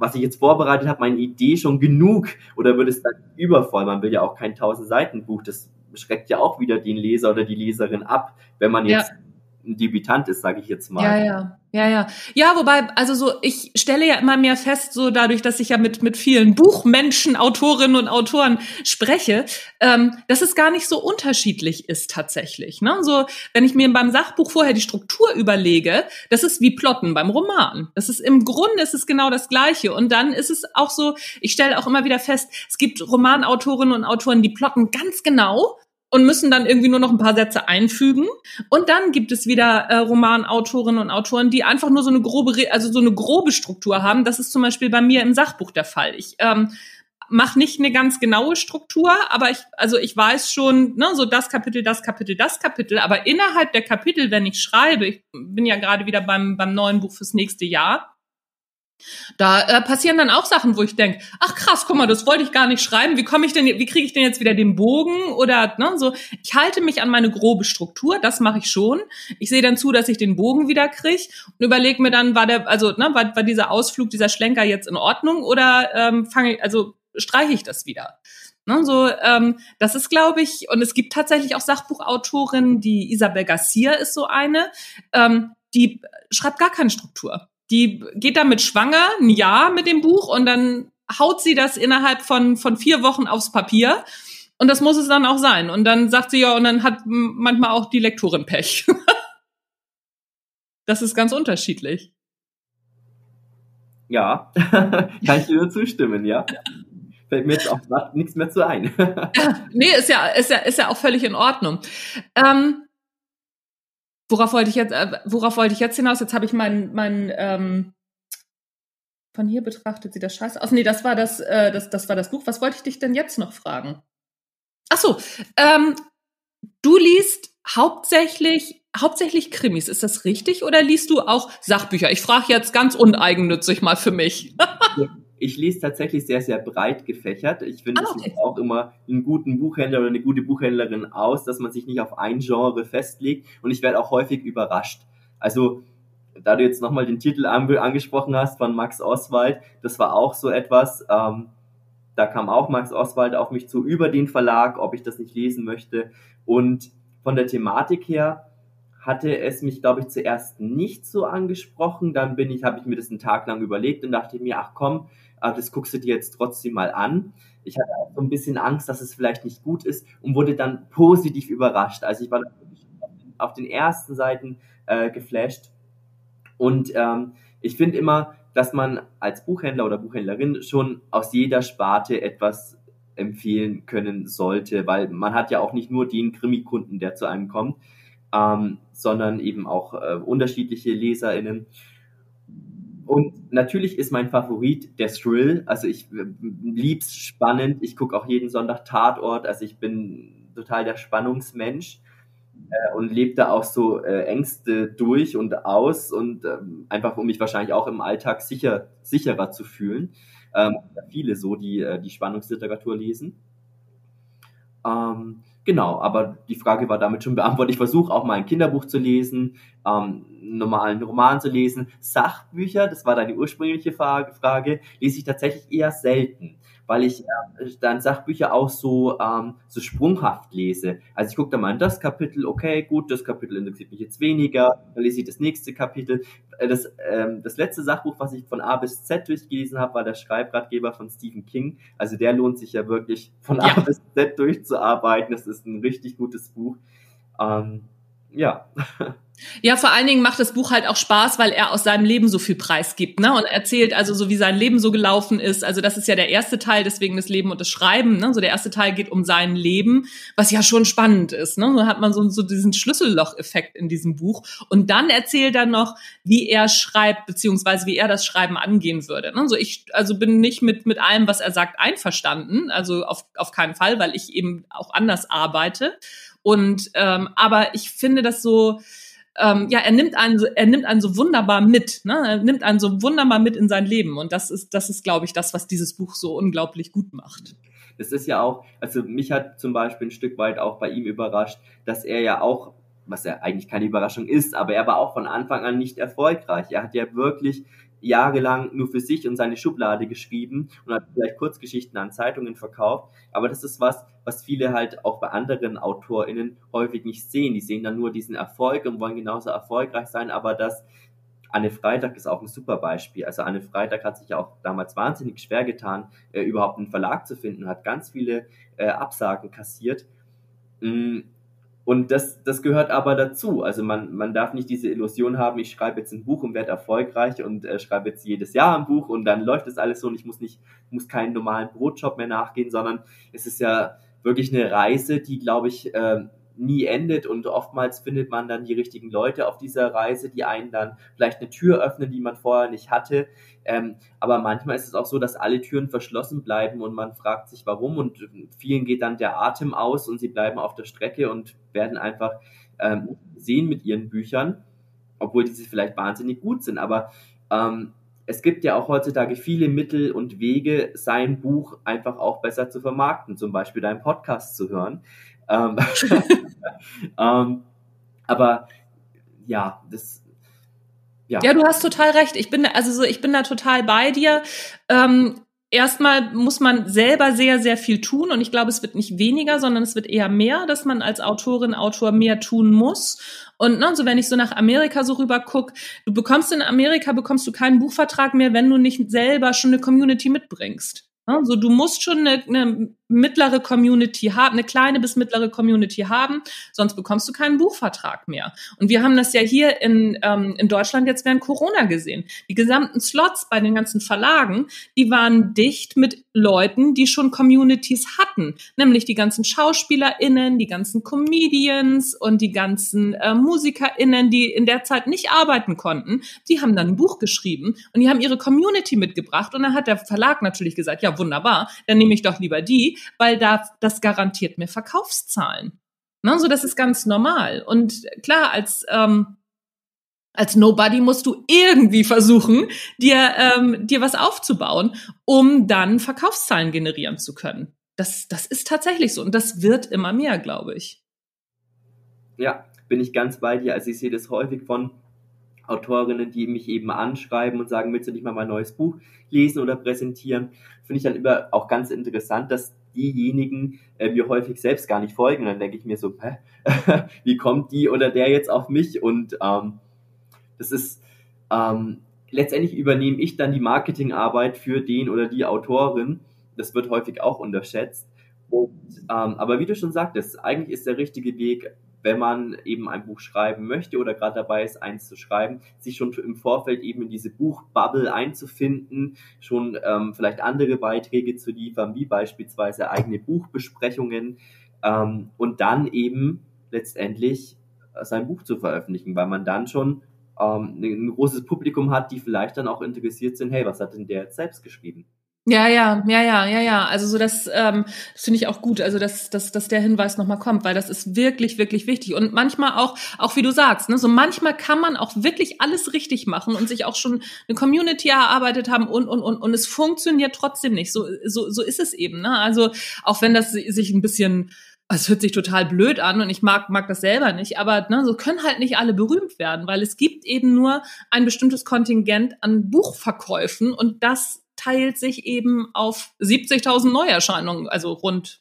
was ich jetzt vorbereitet habe, meine Idee schon genug oder wird es dann übervoll? Man will ja auch kein 1000 Seiten Buch, das schreckt ja auch wieder den Leser oder die Leserin ab, wenn man jetzt ja ein Debütant ist, sage ich jetzt mal. Ja, ja. Ja, ja. Ja, wobei, also so, ich stelle ja immer mehr fest, so dadurch, dass ich ja mit, mit vielen Buchmenschen, Autorinnen und Autoren spreche, ähm, dass es gar nicht so unterschiedlich ist tatsächlich. Ne? So, wenn ich mir beim Sachbuch vorher die Struktur überlege, das ist wie Plotten beim Roman. Das ist im Grunde ist es genau das Gleiche. Und dann ist es auch so, ich stelle auch immer wieder fest, es gibt Romanautorinnen und Autoren, die plotten ganz genau und müssen dann irgendwie nur noch ein paar Sätze einfügen. Und dann gibt es wieder äh, Romanautorinnen und Autoren, die einfach nur so eine grobe, also so eine grobe Struktur haben. Das ist zum Beispiel bei mir im Sachbuch der Fall. Ich ähm, mache nicht eine ganz genaue Struktur, aber ich, also ich weiß schon, ne, so das Kapitel, das Kapitel, das Kapitel. Aber innerhalb der Kapitel, wenn ich schreibe, ich bin ja gerade wieder beim beim neuen Buch fürs nächste Jahr da äh, passieren dann auch Sachen, wo ich denke, ach krass, guck mal, das wollte ich gar nicht schreiben. Wie komme ich denn, wie kriege ich denn jetzt wieder den Bogen? Oder ne, so, ich halte mich an meine grobe Struktur, das mache ich schon. Ich sehe dann zu, dass ich den Bogen wieder kriege und überlege mir dann, war der, also ne, war, war dieser Ausflug, dieser Schlenker jetzt in Ordnung oder ähm, fange ich, also streiche ich das wieder? Ne, so, ähm, das ist, glaube ich, und es gibt tatsächlich auch Sachbuchautorinnen, die Isabel Garcia ist so eine, ähm, die schreibt gar keine Struktur die geht damit schwanger, ein Jahr mit dem Buch und dann haut sie das innerhalb von, von vier Wochen aufs Papier. Und das muss es dann auch sein. Und dann sagt sie ja, und dann hat manchmal auch die Lektorin Pech. das ist ganz unterschiedlich. Ja, kann ich dir nur zustimmen, ja. Fällt mir jetzt auch nichts mehr zu ein. nee, ist ja, ist ja, ist ja auch völlig in Ordnung. Ähm, worauf wollte ich jetzt, äh, worauf wollte ich jetzt hinaus? Jetzt habe ich mein, mein ähm, von hier betrachtet sieht das scheiße aus. Nee, das war das, äh, das, das war das Buch. Was wollte ich dich denn jetzt noch fragen? Ach so, ähm, du liest hauptsächlich hauptsächlich Krimis, ist das richtig? Oder liest du auch Sachbücher? Ich frage jetzt ganz uneigennützig mal für mich. ich lese tatsächlich sehr, sehr breit gefächert. Ich finde, ah, okay. es auch immer einen guten Buchhändler oder eine gute Buchhändlerin aus, dass man sich nicht auf ein Genre festlegt. Und ich werde auch häufig überrascht. Also, da du jetzt nochmal den Titel angesprochen hast von Max Oswald, das war auch so etwas, ähm, da kam auch Max Oswald auf mich zu über den Verlag, ob ich das nicht lesen möchte. Und von der Thematik her hatte es mich, glaube ich, zuerst nicht so angesprochen. Dann bin ich, habe ich mir das einen Tag lang überlegt und dachte mir, ach komm, ah, das guckst du dir jetzt trotzdem mal an. Ich hatte auch so ein bisschen Angst, dass es vielleicht nicht gut ist und wurde dann positiv überrascht. Also ich war auf den ersten Seiten äh, geflasht. Und ähm, ich finde immer, dass man als Buchhändler oder Buchhändlerin schon aus jeder Sparte etwas empfehlen können sollte, weil man hat ja auch nicht nur den Krimi-Kunden, der zu einem kommt, ähm, sondern eben auch äh, unterschiedliche LeserInnen. Und natürlich ist mein Favorit der Thrill. Also ich äh, lieb's spannend. Ich gucke auch jeden Sonntag Tatort. Also ich bin total der Spannungsmensch äh, und lebe da auch so äh, Ängste durch und aus und ähm, einfach um mich wahrscheinlich auch im Alltag sicher sicherer zu fühlen. Ähm, viele so, die äh, die Spannungsliteratur lesen. Ähm, Genau, aber die Frage war damit schon beantwortet. Ich versuche auch mal ein Kinderbuch zu lesen, ähm, normalen Roman zu lesen. Sachbücher, das war deine ursprüngliche Frage, lese ich tatsächlich eher selten weil ich äh, dann Sachbücher auch so, ähm, so sprunghaft lese. Also ich gucke da mal in das Kapitel, okay, gut, das Kapitel interessiert mich jetzt weniger, dann lese ich das nächste Kapitel. Äh, das, ähm, das letzte Sachbuch, was ich von A bis Z durchgelesen habe, war der Schreibratgeber von Stephen King. Also der lohnt sich ja wirklich von A ja. bis Z durchzuarbeiten. Das ist ein richtig gutes Buch. Ähm, ja. Ja, vor allen Dingen macht das Buch halt auch Spaß, weil er aus seinem Leben so viel preisgibt, ne? Und erzählt also so, wie sein Leben so gelaufen ist. Also das ist ja der erste Teil, deswegen das Leben und das Schreiben, ne? So der erste Teil geht um sein Leben, was ja schon spannend ist, ne? So hat man so, so diesen Schlüsselloch-Effekt in diesem Buch. Und dann erzählt er noch, wie er schreibt, beziehungsweise wie er das Schreiben angehen würde. Ne? So ich, also bin nicht mit, mit allem, was er sagt, einverstanden. Also auf, auf keinen Fall, weil ich eben auch anders arbeite. Und ähm, aber ich finde das so, ähm, ja, er nimmt einen, er nimmt einen so wunderbar mit, ne? Er nimmt einen so wunderbar mit in sein Leben. Und das ist, das ist, glaube ich, das, was dieses Buch so unglaublich gut macht. Das ist ja auch, also mich hat zum Beispiel ein Stück weit auch bei ihm überrascht, dass er ja auch, was ja eigentlich keine Überraschung ist, aber er war auch von Anfang an nicht erfolgreich. Er hat ja wirklich jahrelang nur für sich und seine Schublade geschrieben und hat vielleicht Kurzgeschichten an Zeitungen verkauft. Aber das ist was, was viele halt auch bei anderen AutorInnen häufig nicht sehen. Die sehen dann nur diesen Erfolg und wollen genauso erfolgreich sein, aber das Anne Freitag ist auch ein super Beispiel. Also Anne Freitag hat sich ja auch damals wahnsinnig schwer getan, äh, überhaupt einen Verlag zu finden, hat ganz viele äh, Absagen kassiert. Mm, und das, das gehört aber dazu. Also man, man darf nicht diese Illusion haben, ich schreibe jetzt ein Buch und werde erfolgreich und äh, schreibe jetzt jedes Jahr ein Buch und dann läuft das alles so und ich muss nicht, muss keinen normalen Brotjob mehr nachgehen, sondern es ist ja wirklich eine Reise, die, glaube ich, äh, nie endet und oftmals findet man dann die richtigen Leute auf dieser Reise, die einen dann vielleicht eine Tür öffnen, die man vorher nicht hatte. Ähm, aber manchmal ist es auch so, dass alle Türen verschlossen bleiben und man fragt sich warum und vielen geht dann der Atem aus und sie bleiben auf der Strecke und werden einfach ähm, sehen mit ihren Büchern, obwohl diese vielleicht wahnsinnig gut sind. Aber ähm, es gibt ja auch heutzutage viele Mittel und Wege, sein Buch einfach auch besser zu vermarkten, zum Beispiel deinen Podcast zu hören. Ähm, ähm, aber ja, das. Ja. ja, du hast total recht. Ich bin also so, ich bin da total bei dir. Ähm, erstmal muss man selber sehr, sehr viel tun und ich glaube, es wird nicht weniger, sondern es wird eher mehr, dass man als Autorin, Autor mehr tun muss. Und ne, so wenn ich so nach Amerika so rüber guck, du bekommst in Amerika bekommst du keinen Buchvertrag mehr, wenn du nicht selber schon eine Community mitbringst. So, du musst schon eine, eine mittlere Community haben, eine kleine bis mittlere Community haben, sonst bekommst du keinen Buchvertrag mehr. Und wir haben das ja hier in, ähm, in Deutschland jetzt während Corona gesehen. Die gesamten Slots bei den ganzen Verlagen, die waren dicht mit Leuten, die schon Communities hatten, nämlich die ganzen SchauspielerInnen, die ganzen Comedians und die ganzen äh, MusikerInnen, die in der Zeit nicht arbeiten konnten, die haben dann ein Buch geschrieben und die haben ihre Community mitgebracht und dann hat der Verlag natürlich gesagt, ja wunderbar, dann nehme ich doch lieber die, weil da, das garantiert mir Verkaufszahlen. Ne, so das ist ganz normal. Und klar, als ähm, Als Nobody musst du irgendwie versuchen, dir, ähm, dir was aufzubauen, um dann Verkaufszahlen generieren zu können. Das, das ist tatsächlich so und das wird immer mehr, glaube ich. Ja, bin ich ganz bei dir. Also ich sehe das häufig von Autorinnen, die mich eben anschreiben und sagen, willst du nicht mal mein neues Buch lesen oder präsentieren? Finde ich dann immer auch ganz interessant, dass diejenigen äh, mir häufig selbst gar nicht folgen. Und dann denke ich mir so, hä? wie kommt die oder der jetzt auf mich? Und ähm, das ist ähm, letztendlich übernehme ich dann die Marketingarbeit für den oder die Autorin. Das wird häufig auch unterschätzt. Und, ähm, aber wie du schon sagtest, eigentlich ist der richtige Weg, wenn man eben ein Buch schreiben möchte oder gerade dabei ist, eins zu schreiben, sich schon im Vorfeld eben in diese Buchbubble einzufinden, schon ähm, vielleicht andere Beiträge zu liefern, wie beispielsweise eigene Buchbesprechungen ähm, und dann eben letztendlich sein Buch zu veröffentlichen, weil man dann schon ähm, ein großes Publikum hat, die vielleicht dann auch interessiert sind, hey, was hat denn der jetzt selbst geschrieben? Ja, ja, ja, ja, ja, ja. Also so das, ähm, das finde ich auch gut. Also dass, dass, dass der Hinweis nochmal kommt, weil das ist wirklich, wirklich wichtig. Und manchmal auch, auch wie du sagst, ne, so manchmal kann man auch wirklich alles richtig machen und sich auch schon eine Community erarbeitet haben und und und und es funktioniert trotzdem nicht. So so so ist es eben. Ne? Also auch wenn das sich ein bisschen es hört sich total blöd an und ich mag, mag das selber nicht, aber ne, so können halt nicht alle berühmt werden, weil es gibt eben nur ein bestimmtes Kontingent an Buchverkäufen und das teilt sich eben auf 70.000 Neuerscheinungen, also rund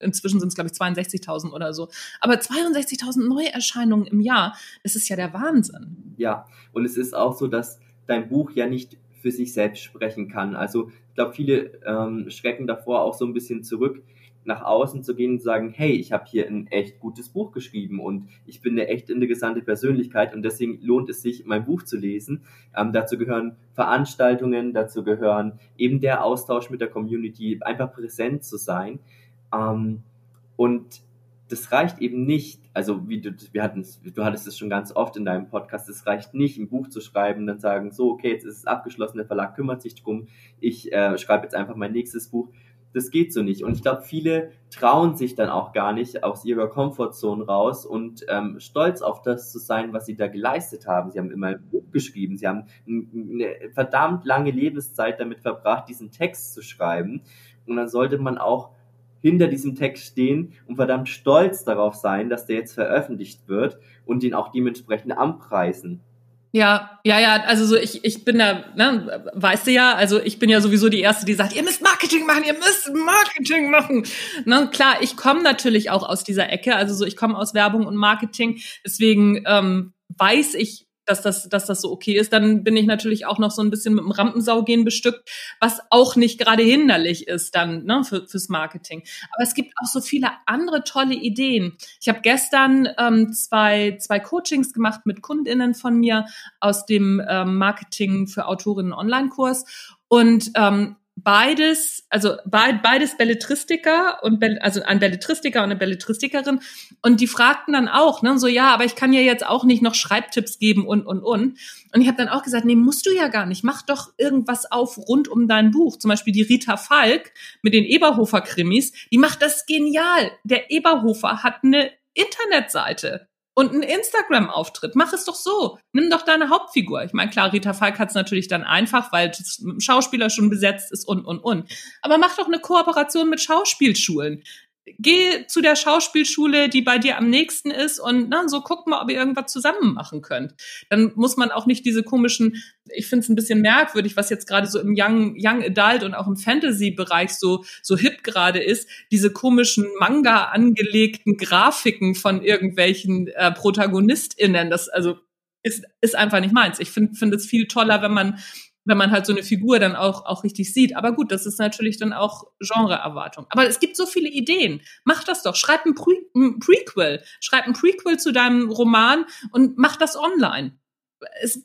inzwischen sind es glaube ich 62.000 oder so. Aber 62.000 Neuerscheinungen im Jahr, das ist ja der Wahnsinn. Ja, und es ist auch so, dass dein Buch ja nicht für sich selbst sprechen kann. Also ich glaube, viele ähm, schrecken davor auch so ein bisschen zurück, nach außen zu gehen und zu sagen, hey, ich habe hier ein echt gutes Buch geschrieben und ich bin eine echt interessante Persönlichkeit und deswegen lohnt es sich, mein Buch zu lesen. Ähm, dazu gehören Veranstaltungen, dazu gehören eben der Austausch mit der Community, einfach präsent zu sein. Ähm, und das reicht eben nicht, also wie du, wir hatten, du hattest es schon ganz oft in deinem Podcast, es reicht nicht, ein Buch zu schreiben, dann sagen, so, okay, jetzt ist es abgeschlossen, der Verlag kümmert sich drum, ich äh, schreibe jetzt einfach mein nächstes Buch das geht so nicht. Und ich glaube, viele trauen sich dann auch gar nicht aus ihrer Komfortzone raus und ähm, stolz auf das zu sein, was sie da geleistet haben. Sie haben immer ein Buch geschrieben, sie haben eine verdammt lange Lebenszeit damit verbracht, diesen Text zu schreiben. Und dann sollte man auch hinter diesem Text stehen und verdammt stolz darauf sein, dass der jetzt veröffentlicht wird und ihn auch dementsprechend anpreisen. Ja, ja, ja, also so ich, ich bin da, ne, weißt du ja, also ich bin ja sowieso die Erste, die sagt, ihr müsst Marketing machen, ihr müsst Marketing machen. Ne, klar, ich komme natürlich auch aus dieser Ecke, also so ich komme aus Werbung und Marketing, deswegen ähm, weiß ich dass das, dass das so okay ist, dann bin ich natürlich auch noch so ein bisschen mit dem Rampensaugen bestückt, was auch nicht gerade hinderlich ist dann ne, für, fürs Marketing. Aber es gibt auch so viele andere tolle Ideen. Ich habe gestern ähm, zwei, zwei Coachings gemacht mit KundInnen von mir aus dem ähm, Marketing für Autorinnen Online-Kurs. Und ähm, beides, also beides Belletristiker und also ein Belletristiker und eine Belletristikerin. Und die fragten dann auch, ne, so ja, aber ich kann ja jetzt auch nicht noch Schreibtipps geben und und und. Und ich habe dann auch gesagt, nee, musst du ja gar nicht, mach doch irgendwas auf rund um dein Buch, zum Beispiel die Rita Falk mit den Eberhofer Krimis, die macht das genial. Der Eberhofer hat eine Internetseite und einen Instagram-Auftritt. Mach es doch so. Nimm doch deine Hauptfigur. Ich meine, klar, Rita Falk hat es natürlich dann einfach, weil das Schauspieler schon besetzt ist und, und, und. Aber mach doch eine Kooperation mit Schauspielschulen geh zu der Schauspielschule, die bei dir am nächsten ist und na, so guck mal, ob ihr irgendwas zusammen machen könnt. Dann muss man auch nicht diese komischen, ich finde es ein bisschen merkwürdig, was jetzt gerade so im Young, Young Adult und auch im Fantasy-Bereich so, so hip gerade ist, diese komischen Manga angelegten Grafiken von irgendwelchen äh, ProtagonistInnen. Das also ist, ist einfach nicht meins. Ich finde finde es viel toller, wenn man wenn man halt so eine Figur dann auch, auch richtig sieht. Aber gut, das ist natürlich dann auch Genreerwartung. Aber es gibt so viele Ideen. Mach das doch. Schreib ein, Pre ein Prequel. Schreib ein Prequel zu deinem Roman und mach das online. Es,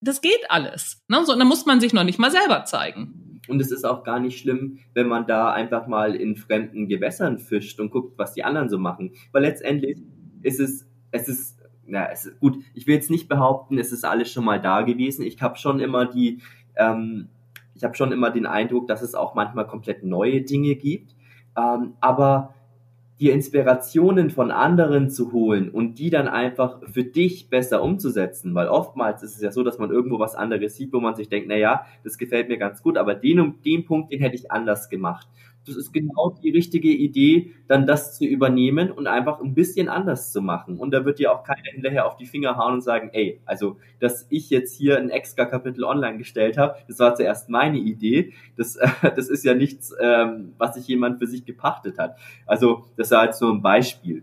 das geht alles. Ne? So, und dann muss man sich noch nicht mal selber zeigen. Und es ist auch gar nicht schlimm, wenn man da einfach mal in fremden Gewässern fischt und guckt, was die anderen so machen. Weil letztendlich ist es, es ist ja, es gut, ich will jetzt nicht behaupten, es ist alles schon mal da gewesen. Ich habe schon immer die, ähm, ich habe schon immer den Eindruck, dass es auch manchmal komplett neue Dinge gibt. Ähm, aber dir Inspirationen von anderen zu holen und die dann einfach für dich besser umzusetzen, weil oftmals ist es ja so, dass man irgendwo was anderes sieht, wo man sich denkt, na ja, das gefällt mir ganz gut, aber den den Punkt, den hätte ich anders gemacht das ist genau die richtige Idee, dann das zu übernehmen und einfach ein bisschen anders zu machen. Und da wird dir auch keiner hinterher auf die Finger hauen und sagen, ey, also, dass ich jetzt hier ein extra Kapitel online gestellt habe, das war zuerst meine Idee. Das, äh, das ist ja nichts, ähm, was sich jemand für sich gepachtet hat. Also, das war jetzt nur ein Beispiel.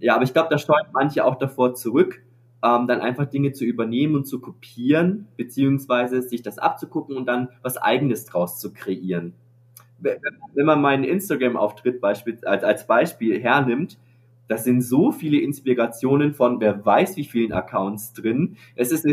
Ja, aber ich glaube, da steuert manche auch davor zurück, ähm, dann einfach Dinge zu übernehmen und zu kopieren, beziehungsweise sich das abzugucken und dann was eigenes draus zu kreieren wenn man meinen Instagram-Auftritt als, als Beispiel hernimmt, das sind so viele Inspirationen von wer weiß wie vielen Accounts drin. Es ist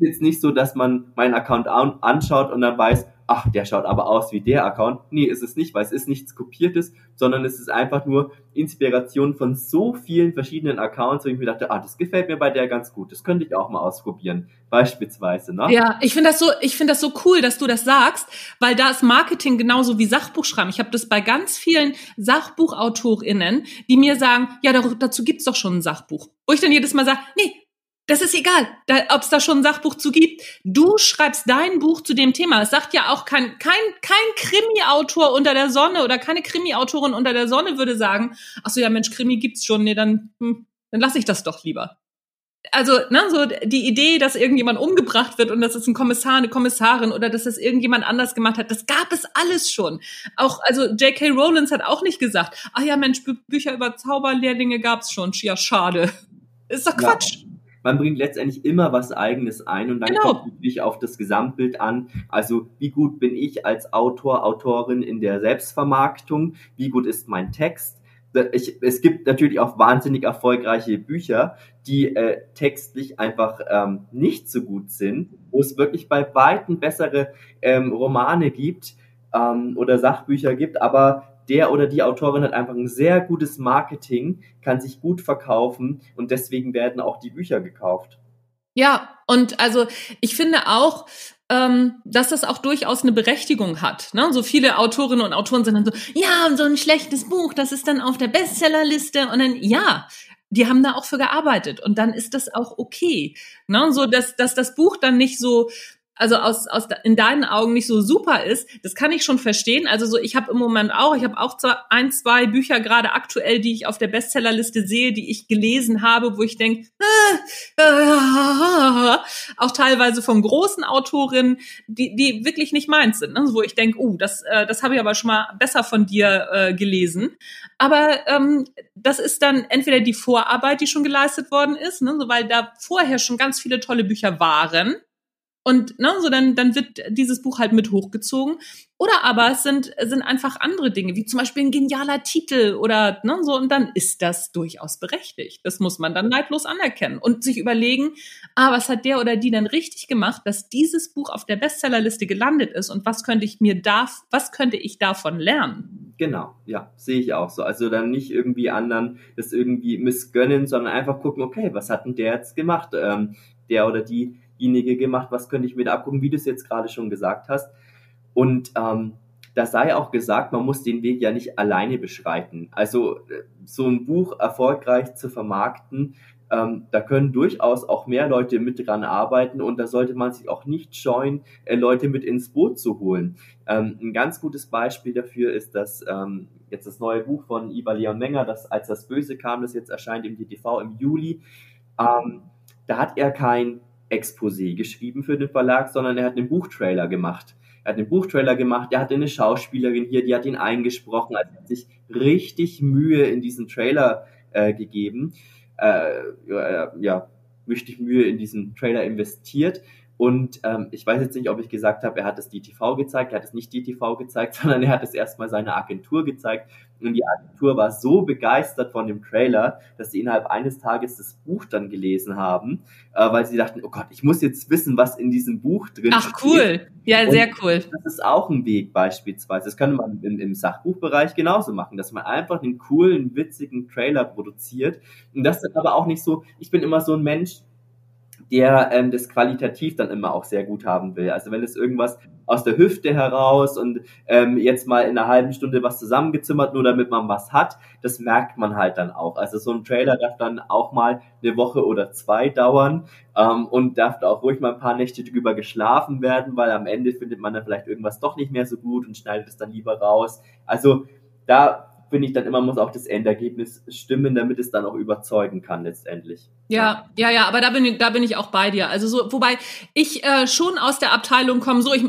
jetzt nicht so, dass man meinen Account anschaut und dann weiß, ach, der schaut aber aus wie der Account. Nee, ist es nicht, weil es ist nichts kopiertes, sondern es ist einfach nur Inspiration von so vielen verschiedenen Accounts, wo ich mir dachte, ah, das gefällt mir bei der ganz gut. Das könnte ich auch mal ausprobieren, beispielsweise. Ne? Ja, ich finde das so, ich das so cool, dass du das sagst, weil da ist Marketing genauso wie Sachbuchschreiben. Ich habe das bei ganz vielen SachbuchautorInnen, die mir sagen, ja, dazu gibt's doch schon ein Sachbuch. Wo ich dann jedes Mal sage, nee, das ist egal, ob es da schon ein Sachbuch zu gibt. Du schreibst dein Buch zu dem Thema. Es sagt ja auch kein, kein, kein Krimi-Autor unter der Sonne oder keine Krimi-Autorin unter der Sonne würde sagen, ach so, ja Mensch, Krimi gibt's schon, nee, dann, hm, dann lass ich das doch lieber. Also, ne, so die Idee, dass irgendjemand umgebracht wird und das ist ein Kommissar, eine Kommissarin oder dass das irgendjemand anders gemacht hat, das gab es alles schon. Auch, also J.K. Rowlands hat auch nicht gesagt, ach ja Mensch, Bücher über Zauberlehrlinge gab's schon. Ja, schade. Ist doch Quatsch. Ja man bringt letztendlich immer was Eigenes ein und dann genau. kommt natürlich auf das Gesamtbild an. Also wie gut bin ich als Autor, Autorin in der Selbstvermarktung? Wie gut ist mein Text? Ich, es gibt natürlich auch wahnsinnig erfolgreiche Bücher, die äh, textlich einfach ähm, nicht so gut sind, wo es wirklich bei weitem bessere ähm, Romane gibt ähm, oder Sachbücher gibt, aber der oder die Autorin hat einfach ein sehr gutes Marketing, kann sich gut verkaufen und deswegen werden auch die Bücher gekauft. Ja, und also ich finde auch, ähm, dass das auch durchaus eine Berechtigung hat. Ne? So viele Autorinnen und Autoren sind dann so, ja, so ein schlechtes Buch, das ist dann auf der Bestsellerliste und dann, ja, die haben da auch für gearbeitet und dann ist das auch okay. Ne? So, dass, dass das Buch dann nicht so also aus, aus in deinen Augen nicht so super ist, das kann ich schon verstehen. Also so, ich habe im Moment auch, ich habe auch ein, zwei Bücher gerade aktuell, die ich auf der Bestsellerliste sehe, die ich gelesen habe, wo ich denke, äh, äh, auch teilweise von großen Autorinnen, die, die wirklich nicht meins sind, ne? wo ich denke, uh, das, äh, das habe ich aber schon mal besser von dir äh, gelesen. Aber ähm, das ist dann entweder die Vorarbeit, die schon geleistet worden ist, ne? so, weil da vorher schon ganz viele tolle Bücher waren und ne, so dann, dann wird dieses Buch halt mit hochgezogen. Oder aber es sind, sind einfach andere Dinge, wie zum Beispiel ein genialer Titel oder ne, so, und dann ist das durchaus berechtigt. Das muss man dann neidlos anerkennen und sich überlegen, ah, was hat der oder die denn richtig gemacht, dass dieses Buch auf der Bestsellerliste gelandet ist und was könnte ich mir da, was könnte ich davon lernen? Genau, ja, sehe ich auch so. Also dann nicht irgendwie anderen das irgendwie missgönnen, sondern einfach gucken, okay, was hat denn der jetzt gemacht? Ähm, der oder die diejenige gemacht, was könnte ich mir da abgucken, wie du es jetzt gerade schon gesagt hast. Und ähm, da sei auch gesagt, man muss den Weg ja nicht alleine beschreiten. Also äh, so ein Buch erfolgreich zu vermarkten, ähm, da können durchaus auch mehr Leute mit dran arbeiten und da sollte man sich auch nicht scheuen, äh, Leute mit ins Boot zu holen. Ähm, ein ganz gutes Beispiel dafür ist das ähm, jetzt das neue Buch von Iva Leon Menger, das als das Böse kam, das jetzt erscheint im DTV im Juli. Ähm, da hat er kein Exposé geschrieben für den Verlag, sondern er hat einen Buchtrailer gemacht. Er hat einen Buchtrailer gemacht, er hatte eine Schauspielerin hier, die hat ihn eingesprochen, also er hat sich richtig Mühe in diesen Trailer äh, gegeben, äh, ja, richtig Mühe in diesen Trailer investiert und ähm, ich weiß jetzt nicht, ob ich gesagt habe, er hat es DTV gezeigt, er hat es nicht DTV gezeigt, sondern er hat es erstmal seiner Agentur gezeigt. Und die Agentur war so begeistert von dem Trailer, dass sie innerhalb eines Tages das Buch dann gelesen haben, äh, weil sie dachten, oh Gott, ich muss jetzt wissen, was in diesem Buch drin steht. Ach cool, ja, sehr cool. Das ist auch ein Weg beispielsweise. Das könnte man im, im Sachbuchbereich genauso machen, dass man einfach einen coolen, witzigen Trailer produziert. Und das ist aber auch nicht so, ich bin immer so ein Mensch, der ähm, das qualitativ dann immer auch sehr gut haben will. Also wenn es irgendwas aus der Hüfte heraus und ähm, jetzt mal in einer halben Stunde was zusammengezimmert, nur damit man was hat, das merkt man halt dann auch. Also so ein Trailer darf dann auch mal eine Woche oder zwei dauern ähm, und darf auch ruhig mal ein paar Nächte drüber geschlafen werden, weil am Ende findet man dann vielleicht irgendwas doch nicht mehr so gut und schneidet es dann lieber raus. Also da finde ich dann immer muss auch das Endergebnis stimmen, damit es dann auch überzeugen kann letztendlich. Ja, ja, ja, aber da bin ich, da bin ich auch bei dir. Also so, wobei ich äh, schon aus der Abteilung komme, so ich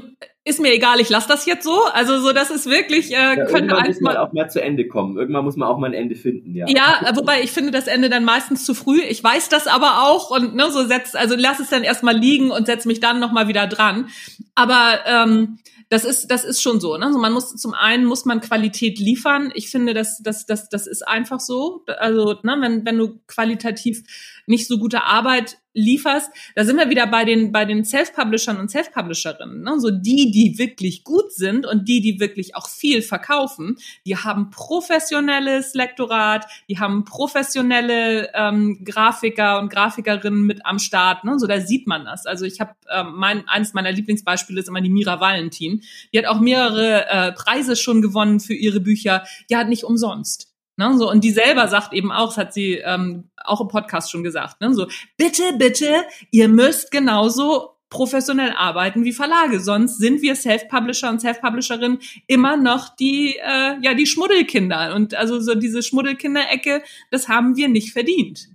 ist mir egal, ich lasse das jetzt so. Also so, das ist wirklich äh, ja, könnte irgendwann muss man auch mehr zu Ende kommen. Irgendwann muss man auch mal ein Ende finden. Ja. Ja, wobei ich finde das Ende dann meistens zu früh. Ich weiß das aber auch und ne, so setzt, also lass es dann erstmal liegen und setz mich dann noch mal wieder dran. Aber ähm, das ist, das ist schon so. Ne? Also man muss zum einen muss man Qualität liefern. Ich finde, das, das, das, das ist einfach so. Also ne, wenn, wenn du qualitativ nicht so gute Arbeit lieferst, da sind wir wieder bei den bei den Self-Publishern und Self-Publisherinnen. Ne? So die, die wirklich gut sind und die, die wirklich auch viel verkaufen, die haben professionelles Lektorat, die haben professionelle ähm, Grafiker und Grafikerinnen mit am Start. Ne? So da sieht man das. Also ich habe ähm, mein eines meiner Lieblingsbeispiele ist immer die Mira Valentin. Die hat auch mehrere äh, Preise schon gewonnen für ihre Bücher. Die hat nicht umsonst. Ne, so, und die selber sagt eben auch, das hat sie ähm, auch im Podcast schon gesagt, ne, so, bitte, bitte, ihr müsst genauso professionell arbeiten wie Verlage, sonst sind wir Self-Publisher und Self-Publisherinnen immer noch die, äh, ja, die Schmuddelkinder. Und also so diese Schmuddelkinder-Ecke, das haben wir nicht verdient.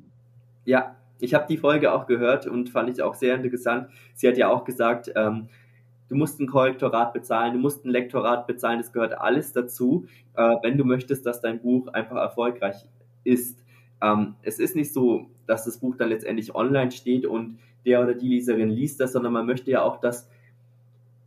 Ja, ich habe die Folge auch gehört und fand ich auch sehr interessant. Sie hat ja auch gesagt, ähm, du musst ein Korrektorat bezahlen, du musst ein Lektorat bezahlen, das gehört alles dazu, äh, wenn du möchtest, dass dein Buch einfach erfolgreich ist. Ähm, es ist nicht so, dass das Buch dann letztendlich online steht und der oder die Leserin liest das, sondern man möchte ja auch, dass,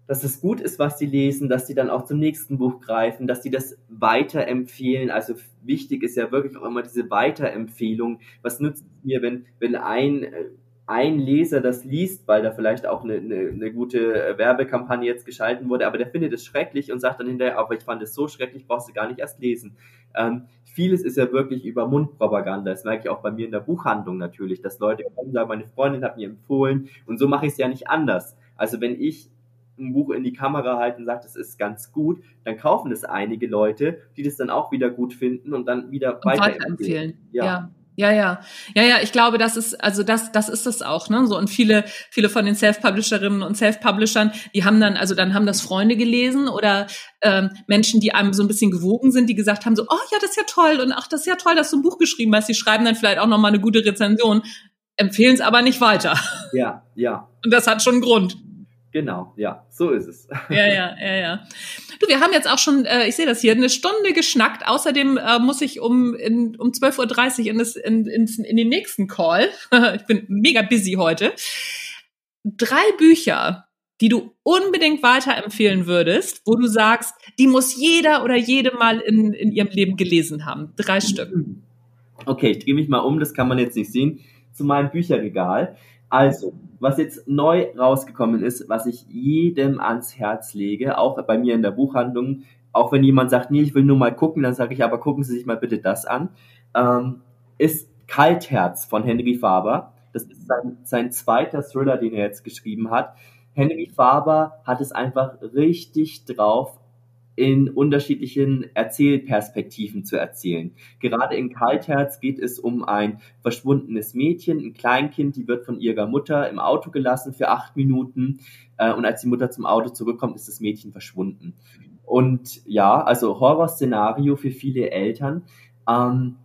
dass es gut ist, was sie lesen, dass sie dann auch zum nächsten Buch greifen, dass sie das weiterempfehlen. Also wichtig ist ja wirklich auch immer diese Weiterempfehlung. Was nützt mir, wenn, wenn ein äh, ein Leser das liest, weil da vielleicht auch eine, eine, eine gute äh, Werbekampagne jetzt geschalten wurde, aber der findet es schrecklich und sagt dann hinterher, aber ich fand es so schrecklich, brauchst du gar nicht erst lesen. Ähm, vieles ist ja wirklich über Mundpropaganda. Das merke ich auch bei mir in der Buchhandlung natürlich, dass Leute kommen, sagen, meine Freundin hat mir empfohlen und so mache ich es ja nicht anders. Also wenn ich ein Buch in die Kamera halte und sage, das ist ganz gut, dann kaufen es einige Leute, die das dann auch wieder gut finden und dann wieder weiterempfehlen. weiterempfehlen. Ja. ja. Ja, ja. Ja, ja, ich glaube, das ist, also das, das ist es auch, ne? So, und viele, viele von den Self-Publisherinnen und Self-Publishern, die haben dann, also dann haben das Freunde gelesen oder ähm, Menschen, die einem so ein bisschen gewogen sind, die gesagt haben, so, oh ja, das ist ja toll und ach, das ist ja toll, dass du ein Buch geschrieben hast. Die schreiben dann vielleicht auch nochmal eine gute Rezension, empfehlen es aber nicht weiter. Ja, ja. Und das hat schon einen Grund. Genau, ja, so ist es. Ja, ja, ja, ja. Du, wir haben jetzt auch schon, äh, ich sehe das hier, eine Stunde geschnackt. Außerdem äh, muss ich um, in, um 12.30 Uhr in, das, in, in, in den nächsten Call. ich bin mega busy heute. Drei Bücher, die du unbedingt weiterempfehlen würdest, wo du sagst, die muss jeder oder jede mal in, in ihrem Leben gelesen haben. Drei Stück. Okay, ich drehe mich mal um, das kann man jetzt nicht sehen, zu meinem Bücherregal. Also, was jetzt neu rausgekommen ist, was ich jedem ans Herz lege, auch bei mir in der Buchhandlung, auch wenn jemand sagt, nee, ich will nur mal gucken, dann sage ich, aber gucken Sie sich mal bitte das an, ähm, ist Kaltherz von Henry Faber. Das ist sein, sein zweiter Thriller, den er jetzt geschrieben hat. Henry Faber hat es einfach richtig drauf, in unterschiedlichen Erzählperspektiven zu erzählen. Gerade in Kaltherz geht es um ein verschwundenes Mädchen, ein Kleinkind, die wird von ihrer Mutter im Auto gelassen für acht Minuten äh, und als die Mutter zum Auto zurückkommt, ist das Mädchen verschwunden. Und ja, also Horrorszenario für viele Eltern. Ähm,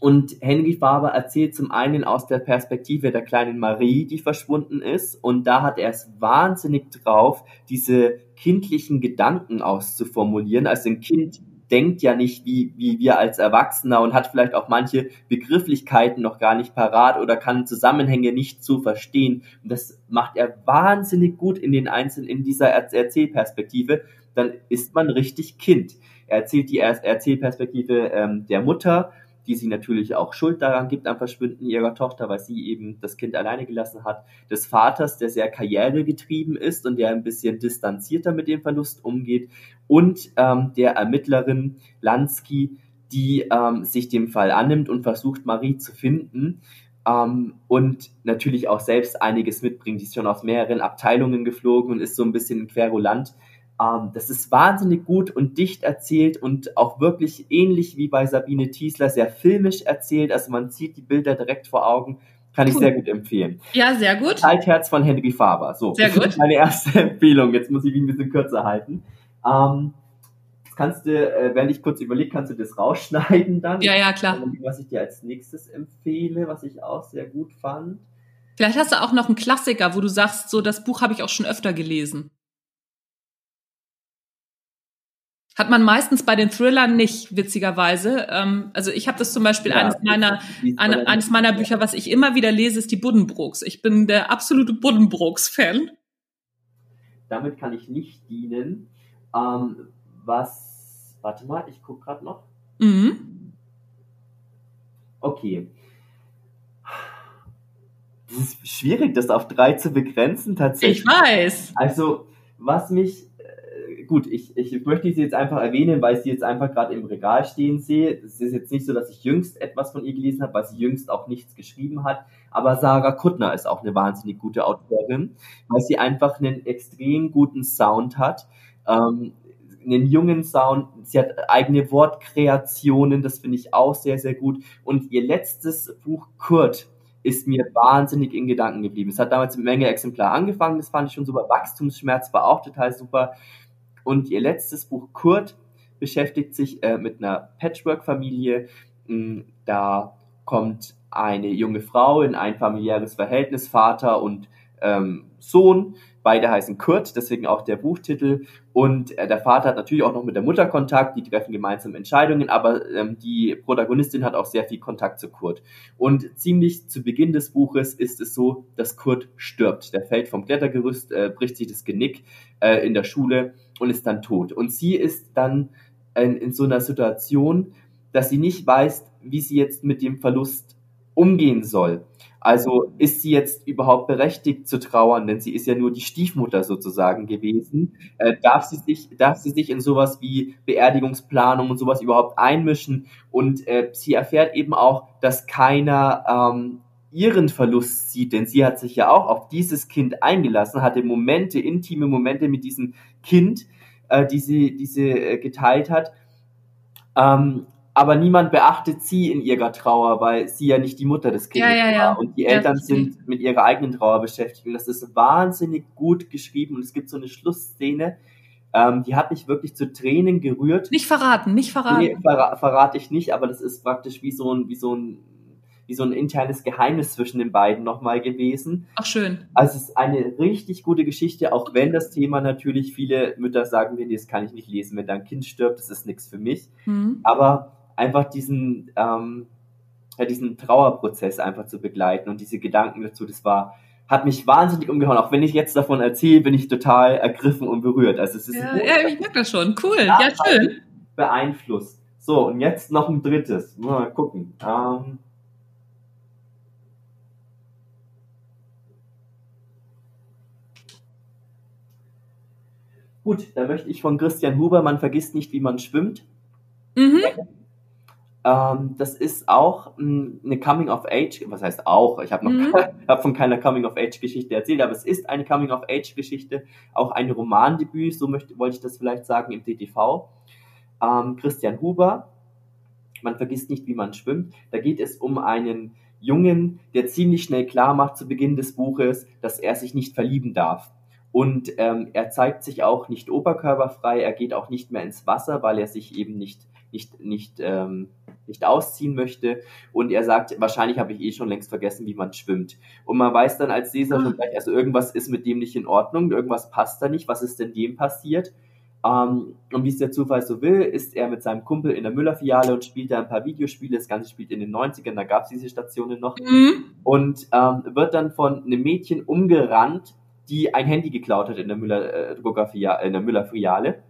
und Henry Faber erzählt zum einen aus der Perspektive der kleinen Marie, die verschwunden ist. Und da hat er es wahnsinnig drauf, diese kindlichen Gedanken auszuformulieren. Also ein Kind denkt ja nicht wie, wie wir als Erwachsener und hat vielleicht auch manche Begrifflichkeiten noch gar nicht parat oder kann Zusammenhänge nicht so verstehen. Und das macht er wahnsinnig gut in den einzelnen, in dieser Erzählperspektive. Dann ist man richtig Kind. Er erzählt die Erzählperspektive ähm, der Mutter, die sie natürlich auch Schuld daran gibt am Verschwinden ihrer Tochter, weil sie eben das Kind alleine gelassen hat, des Vaters, der sehr karrieregetrieben ist und der ein bisschen distanzierter mit dem Verlust umgeht und ähm, der Ermittlerin Lansky, die ähm, sich dem Fall annimmt und versucht, Marie zu finden. ähm, und natürlich auch selbst einiges mitbringt. Die ist schon aus mehreren Abteilungen geflogen und ist so ein bisschen querulant. Ähm, das ist wahnsinnig gut und dicht erzählt und auch wirklich ähnlich wie bei Sabine Thiesler sehr filmisch erzählt. Also man sieht die Bilder direkt vor Augen. Kann ich sehr gut empfehlen. Ja, sehr gut. Altherz von Henry Faber. So, sehr gut. Das ist meine erste Empfehlung. Jetzt muss ich mich ein bisschen kürzer halten. Ähm, kannst du, äh, wenn ich kurz überlege, kannst du das rausschneiden dann? Ja, ja, klar. Was ich dir als nächstes empfehle, was ich auch sehr gut fand. Vielleicht hast du auch noch einen Klassiker, wo du sagst, so das Buch habe ich auch schon öfter gelesen. Hat man meistens bei den Thrillern nicht, witzigerweise. Ähm, also ich habe das zum Beispiel ja, eines meiner eine, eines meiner Bücher, was ich immer wieder lese, ist die Buddenbrooks. Ich bin der absolute Buddenbrooks-Fan. Damit kann ich nicht dienen. Ähm, was, warte mal, ich gucke gerade noch. Mhm. Okay. Es ist schwierig, das auf drei zu begrenzen, tatsächlich. Ich weiß. Also, was mich gut, ich, ich möchte sie jetzt einfach erwähnen, weil ich sie jetzt einfach gerade im Regal stehen sehe. Es ist jetzt nicht so, dass ich jüngst etwas von ihr gelesen habe, weil sie jüngst auch nichts geschrieben hat. Aber Sarah Kuttner ist auch eine wahnsinnig gute Autorin, weil sie einfach einen extrem guten Sound hat. Ähm, einen jungen Sound, sie hat eigene Wortkreationen, das finde ich auch sehr, sehr gut. Und ihr letztes Buch, Kurt, ist mir wahnsinnig in Gedanken geblieben. Es hat damals mit Menge Exemplar angefangen, das fand ich schon super. Wachstumsschmerz war auch total super. Und ihr letztes Buch Kurt beschäftigt sich äh, mit einer Patchwork-Familie. Mm, da kommt eine junge Frau in ein familiäres Verhältnis, Vater und ähm, Sohn. Beide heißen Kurt, deswegen auch der Buchtitel. Und äh, der Vater hat natürlich auch noch mit der Mutter Kontakt, die treffen gemeinsam Entscheidungen, aber ähm, die Protagonistin hat auch sehr viel Kontakt zu Kurt. Und ziemlich zu Beginn des Buches ist es so, dass Kurt stirbt. Der fällt vom Klettergerüst, äh, bricht sich das Genick äh, in der Schule und ist dann tot. Und sie ist dann in, in so einer Situation, dass sie nicht weiß, wie sie jetzt mit dem Verlust umgehen soll. Also ist sie jetzt überhaupt berechtigt zu trauern, denn sie ist ja nur die Stiefmutter sozusagen gewesen. Äh, darf sie sich, darf sie sich in sowas wie Beerdigungsplanung und sowas überhaupt einmischen? Und äh, sie erfährt eben auch, dass keiner ähm, ihren Verlust sieht, denn sie hat sich ja auch auf dieses Kind eingelassen, hatte Momente, intime Momente mit diesem Kind, äh, die sie, die sie äh, geteilt hat. Ähm, aber niemand beachtet sie in ihrer Trauer, weil sie ja nicht die Mutter des Kindes ja, ja, war. Und die Eltern sind mit ihrer eigenen Trauer beschäftigt. Und das ist wahnsinnig gut geschrieben. Und es gibt so eine Schlussszene, ähm, die hat mich wirklich zu Tränen gerührt. Nicht verraten, nicht verraten. Nee, ver verrate ich nicht, aber das ist praktisch wie so ein, wie so ein, wie so ein internes Geheimnis zwischen den beiden nochmal gewesen. Ach schön. Also es ist eine richtig gute Geschichte, auch wenn das Thema natürlich viele Mütter sagen mir, das kann ich nicht lesen, wenn dein Kind stirbt, das ist nichts für mich. Mhm. Aber einfach diesen, ähm, ja, diesen Trauerprozess einfach zu begleiten und diese Gedanken dazu, das war, hat mich wahnsinnig umgehauen. Auch wenn ich jetzt davon erzähle, bin ich total ergriffen und berührt. Also es ist ja, ja ich merke das schon. Cool. Ja, schön. Beeinflusst. So, und jetzt noch ein drittes. Mal gucken. Ähm, Gut, da möchte ich von Christian Huber, man vergisst nicht, wie man schwimmt. Mhm. Ähm, das ist auch mh, hm, eine Coming-of-Age, was heißt auch, ich habe noch mhm. hab von keiner Coming-of-Age-Geschichte erzählt, aber es ist eine Coming-of-Age-Geschichte, auch ein Romandebüt, so möchte, wollte ich das vielleicht sagen, im DTV. Ähm, Christian Huber, man vergisst nicht, wie man schwimmt. Da geht es um einen Jungen, der ziemlich schnell klar macht zu Beginn des Buches, dass er sich nicht verlieben darf. Und ähm, er zeigt sich auch nicht oberkörperfrei, er geht auch nicht mehr ins Wasser, weil er sich eben nicht nicht, nicht, ähm, nicht ausziehen möchte. Und er sagt, wahrscheinlich habe ich eh schon längst vergessen, wie man schwimmt. Und man weiß dann als Leser schon gleich, also irgendwas ist mit dem nicht in Ordnung, irgendwas passt da nicht, was ist denn dem passiert? Ähm, und wie es der Zufall so will, ist er mit seinem Kumpel in der Müller-Filiale und spielt da ein paar Videospiele. Das Ganze spielt in den 90ern, da gab es diese Stationen noch. Mhm. Und ähm, wird dann von einem Mädchen umgerannt, die ein Handy geklaut hat in der Müller-Filiale. Äh, in der Müller-Filiale.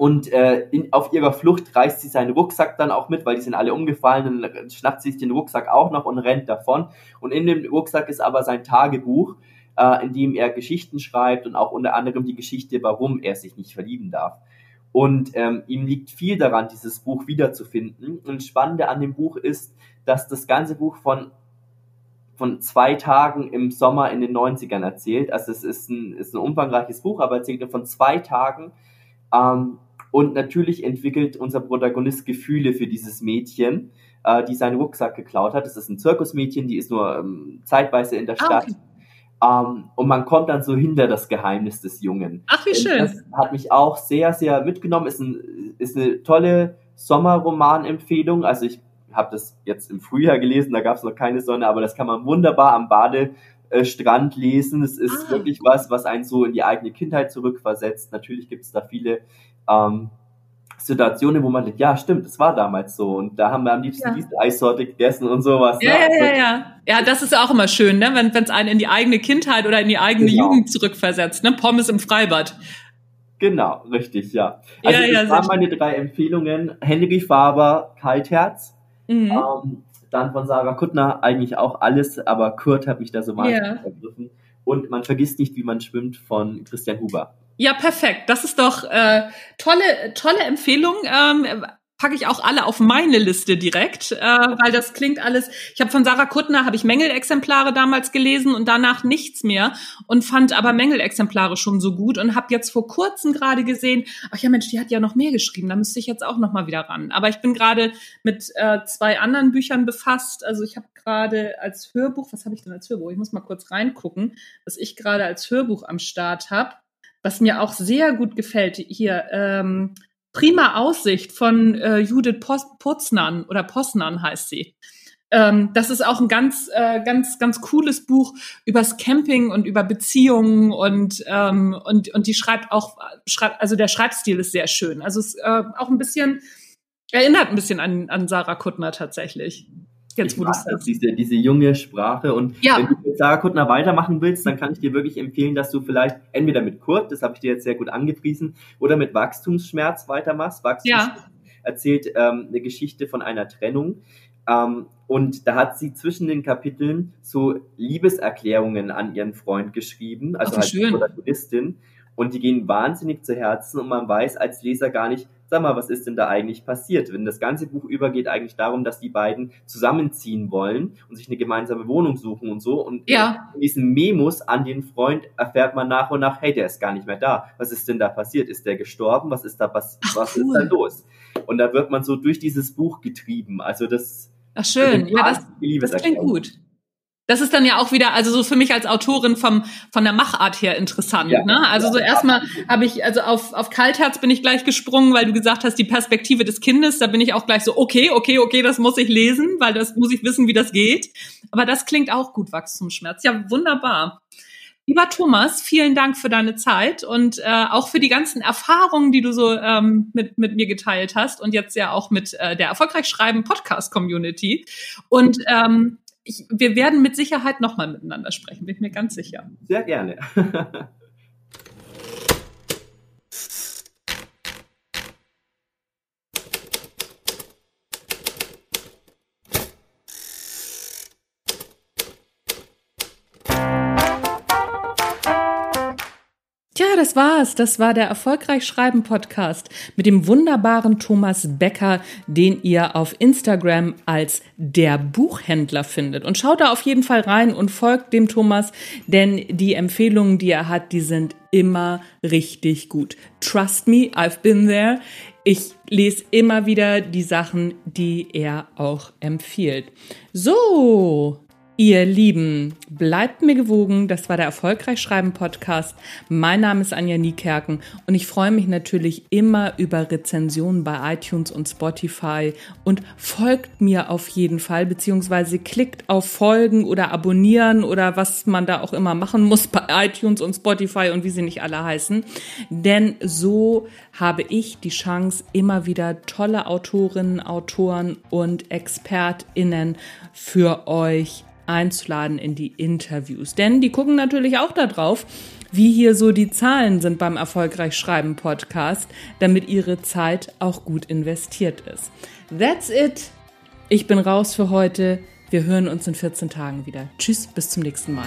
Und äh, in, auf ihrer Flucht reißt sie seinen Rucksack dann auch mit, weil die sind alle umgefallen. Dann schnappt sie sich den Rucksack auch noch und rennt davon. Und in dem Rucksack ist aber sein Tagebuch, äh, in dem er Geschichten schreibt und auch unter anderem die Geschichte, warum er sich nicht verlieben darf. Und ähm, ihm liegt viel daran, dieses Buch wiederzufinden. Und Spannende an dem Buch ist, dass das ganze Buch von von zwei Tagen im Sommer in den 90ern erzählt. Also es ist ein, ist ein umfangreiches Buch, aber erzählt nur von zwei Tagen. Ähm, und natürlich entwickelt unser Protagonist Gefühle für dieses Mädchen, äh, die seinen Rucksack geklaut hat. Das ist ein Zirkusmädchen, die ist nur ähm, zeitweise in der ah, Stadt. Okay. Ähm, und man kommt dann so hinter das Geheimnis des Jungen. Ach, wie schön. Das hat mich auch sehr, sehr mitgenommen. Ist, ein, ist eine tolle Sommerroman-Empfehlung. Also ich habe das jetzt im Frühjahr gelesen, da gab es noch keine Sonne, aber das kann man wunderbar am Badestrand lesen. Es ist ah. wirklich was, was einen so in die eigene Kindheit zurückversetzt. Natürlich gibt es da viele ähm, Situationen, wo man denkt, ja, stimmt, das war damals so. Und da haben wir am liebsten ja. diese Eissorte gegessen und sowas. Ja, ne? ja, ja, also ja. Ja, das ist auch immer schön, ne? wenn es einen in die eigene Kindheit oder in die eigene genau. Jugend zurückversetzt. Ne? Pommes im Freibad. Genau, richtig, ja. Also ja, das waren meine drei Empfehlungen. Henry Faber, Kaltherz. Mhm. Ähm, dann von Sarah Kuttner eigentlich auch alles, aber Kurt hat mich da so wahnsinnig ja. ergriffen. Und man vergisst nicht, wie man schwimmt von Christian Huber. Ja, perfekt. Das ist doch äh, tolle, tolle Empfehlung. Ähm, packe ich auch alle auf meine Liste direkt, äh, weil das klingt alles. Ich habe von Sarah Kuttner habe ich Mängelexemplare damals gelesen und danach nichts mehr und fand aber Mängelexemplare schon so gut und habe jetzt vor kurzem gerade gesehen, ach ja Mensch, die hat ja noch mehr geschrieben, da müsste ich jetzt auch noch mal wieder ran. Aber ich bin gerade mit äh, zwei anderen Büchern befasst. Also ich habe gerade als Hörbuch, was habe ich denn als Hörbuch? Ich muss mal kurz reingucken, was ich gerade als Hörbuch am Start habe was mir auch sehr gut gefällt, hier ähm, Prima Aussicht von äh, Judith Poznan oder Posnan heißt sie. Ähm, das ist auch ein ganz, äh, ganz, ganz cooles Buch übers Camping und über Beziehungen und ähm, und und die schreibt auch, schreibt, also der Schreibstil ist sehr schön. Also es äh, auch ein bisschen erinnert ein bisschen an an Sarah Kuttner tatsächlich. Jetzt, wo du sagst. Diese, diese junge Sprache. Und ja. wenn du mit Sarah Kuttner weitermachen willst, dann kann ich dir wirklich empfehlen, dass du vielleicht entweder mit Kurt, das habe ich dir jetzt sehr gut angepriesen, oder mit Wachstumsschmerz weitermachst. Wachstumsschmerz ja. erzählt ähm, eine Geschichte von einer Trennung. Ähm, und da hat sie zwischen den Kapiteln so Liebeserklärungen an ihren Freund geschrieben, also Ach, als Protagonistin. Und die gehen wahnsinnig zu Herzen und man weiß als Leser gar nicht, sag mal, was ist denn da eigentlich passiert? Wenn das ganze Buch übergeht eigentlich darum, dass die beiden zusammenziehen wollen und sich eine gemeinsame Wohnung suchen und so. Und ja. in diesen Memos an den Freund erfährt man nach und nach, hey, der ist gar nicht mehr da. Was ist denn da passiert? Ist der gestorben? Was ist da, was, Ach, was cool. ist da los? Und da wird man so durch dieses Buch getrieben. Also das. Ach schön, ja, das, das klingt gut das ist dann ja auch wieder, also so für mich als Autorin vom, von der Machart her interessant. Ja, ne? Also so erstmal habe ich, also auf, auf Kaltherz bin ich gleich gesprungen, weil du gesagt hast, die Perspektive des Kindes, da bin ich auch gleich so, okay, okay, okay, das muss ich lesen, weil das muss ich wissen, wie das geht. Aber das klingt auch gut, Wachstumsschmerz. Ja, wunderbar. Lieber Thomas, vielen Dank für deine Zeit und äh, auch für die ganzen Erfahrungen, die du so ähm, mit, mit mir geteilt hast und jetzt ja auch mit äh, der Erfolgreich Schreiben Podcast Community. Und ähm, ich, wir werden mit Sicherheit nochmal miteinander sprechen, bin ich mir ganz sicher. Sehr gerne. das war's. Das war der Erfolgreich Schreiben Podcast mit dem wunderbaren Thomas Becker, den ihr auf Instagram als der Buchhändler findet. Und schaut da auf jeden Fall rein und folgt dem Thomas, denn die Empfehlungen, die er hat, die sind immer richtig gut. Trust me, I've been there. Ich lese immer wieder die Sachen, die er auch empfiehlt. So, Ihr Lieben, bleibt mir gewogen. Das war der Erfolgreich Schreiben Podcast. Mein Name ist Anja Niekerken und ich freue mich natürlich immer über Rezensionen bei iTunes und Spotify und folgt mir auf jeden Fall, beziehungsweise klickt auf Folgen oder abonnieren oder was man da auch immer machen muss bei iTunes und Spotify und wie sie nicht alle heißen. Denn so habe ich die Chance, immer wieder tolle Autorinnen, Autoren und ExpertInnen für euch einzuladen in die Interviews. Denn die gucken natürlich auch darauf, wie hier so die Zahlen sind beim Erfolgreich Schreiben Podcast, damit ihre Zeit auch gut investiert ist. That's it. Ich bin raus für heute. Wir hören uns in 14 Tagen wieder. Tschüss, bis zum nächsten Mal.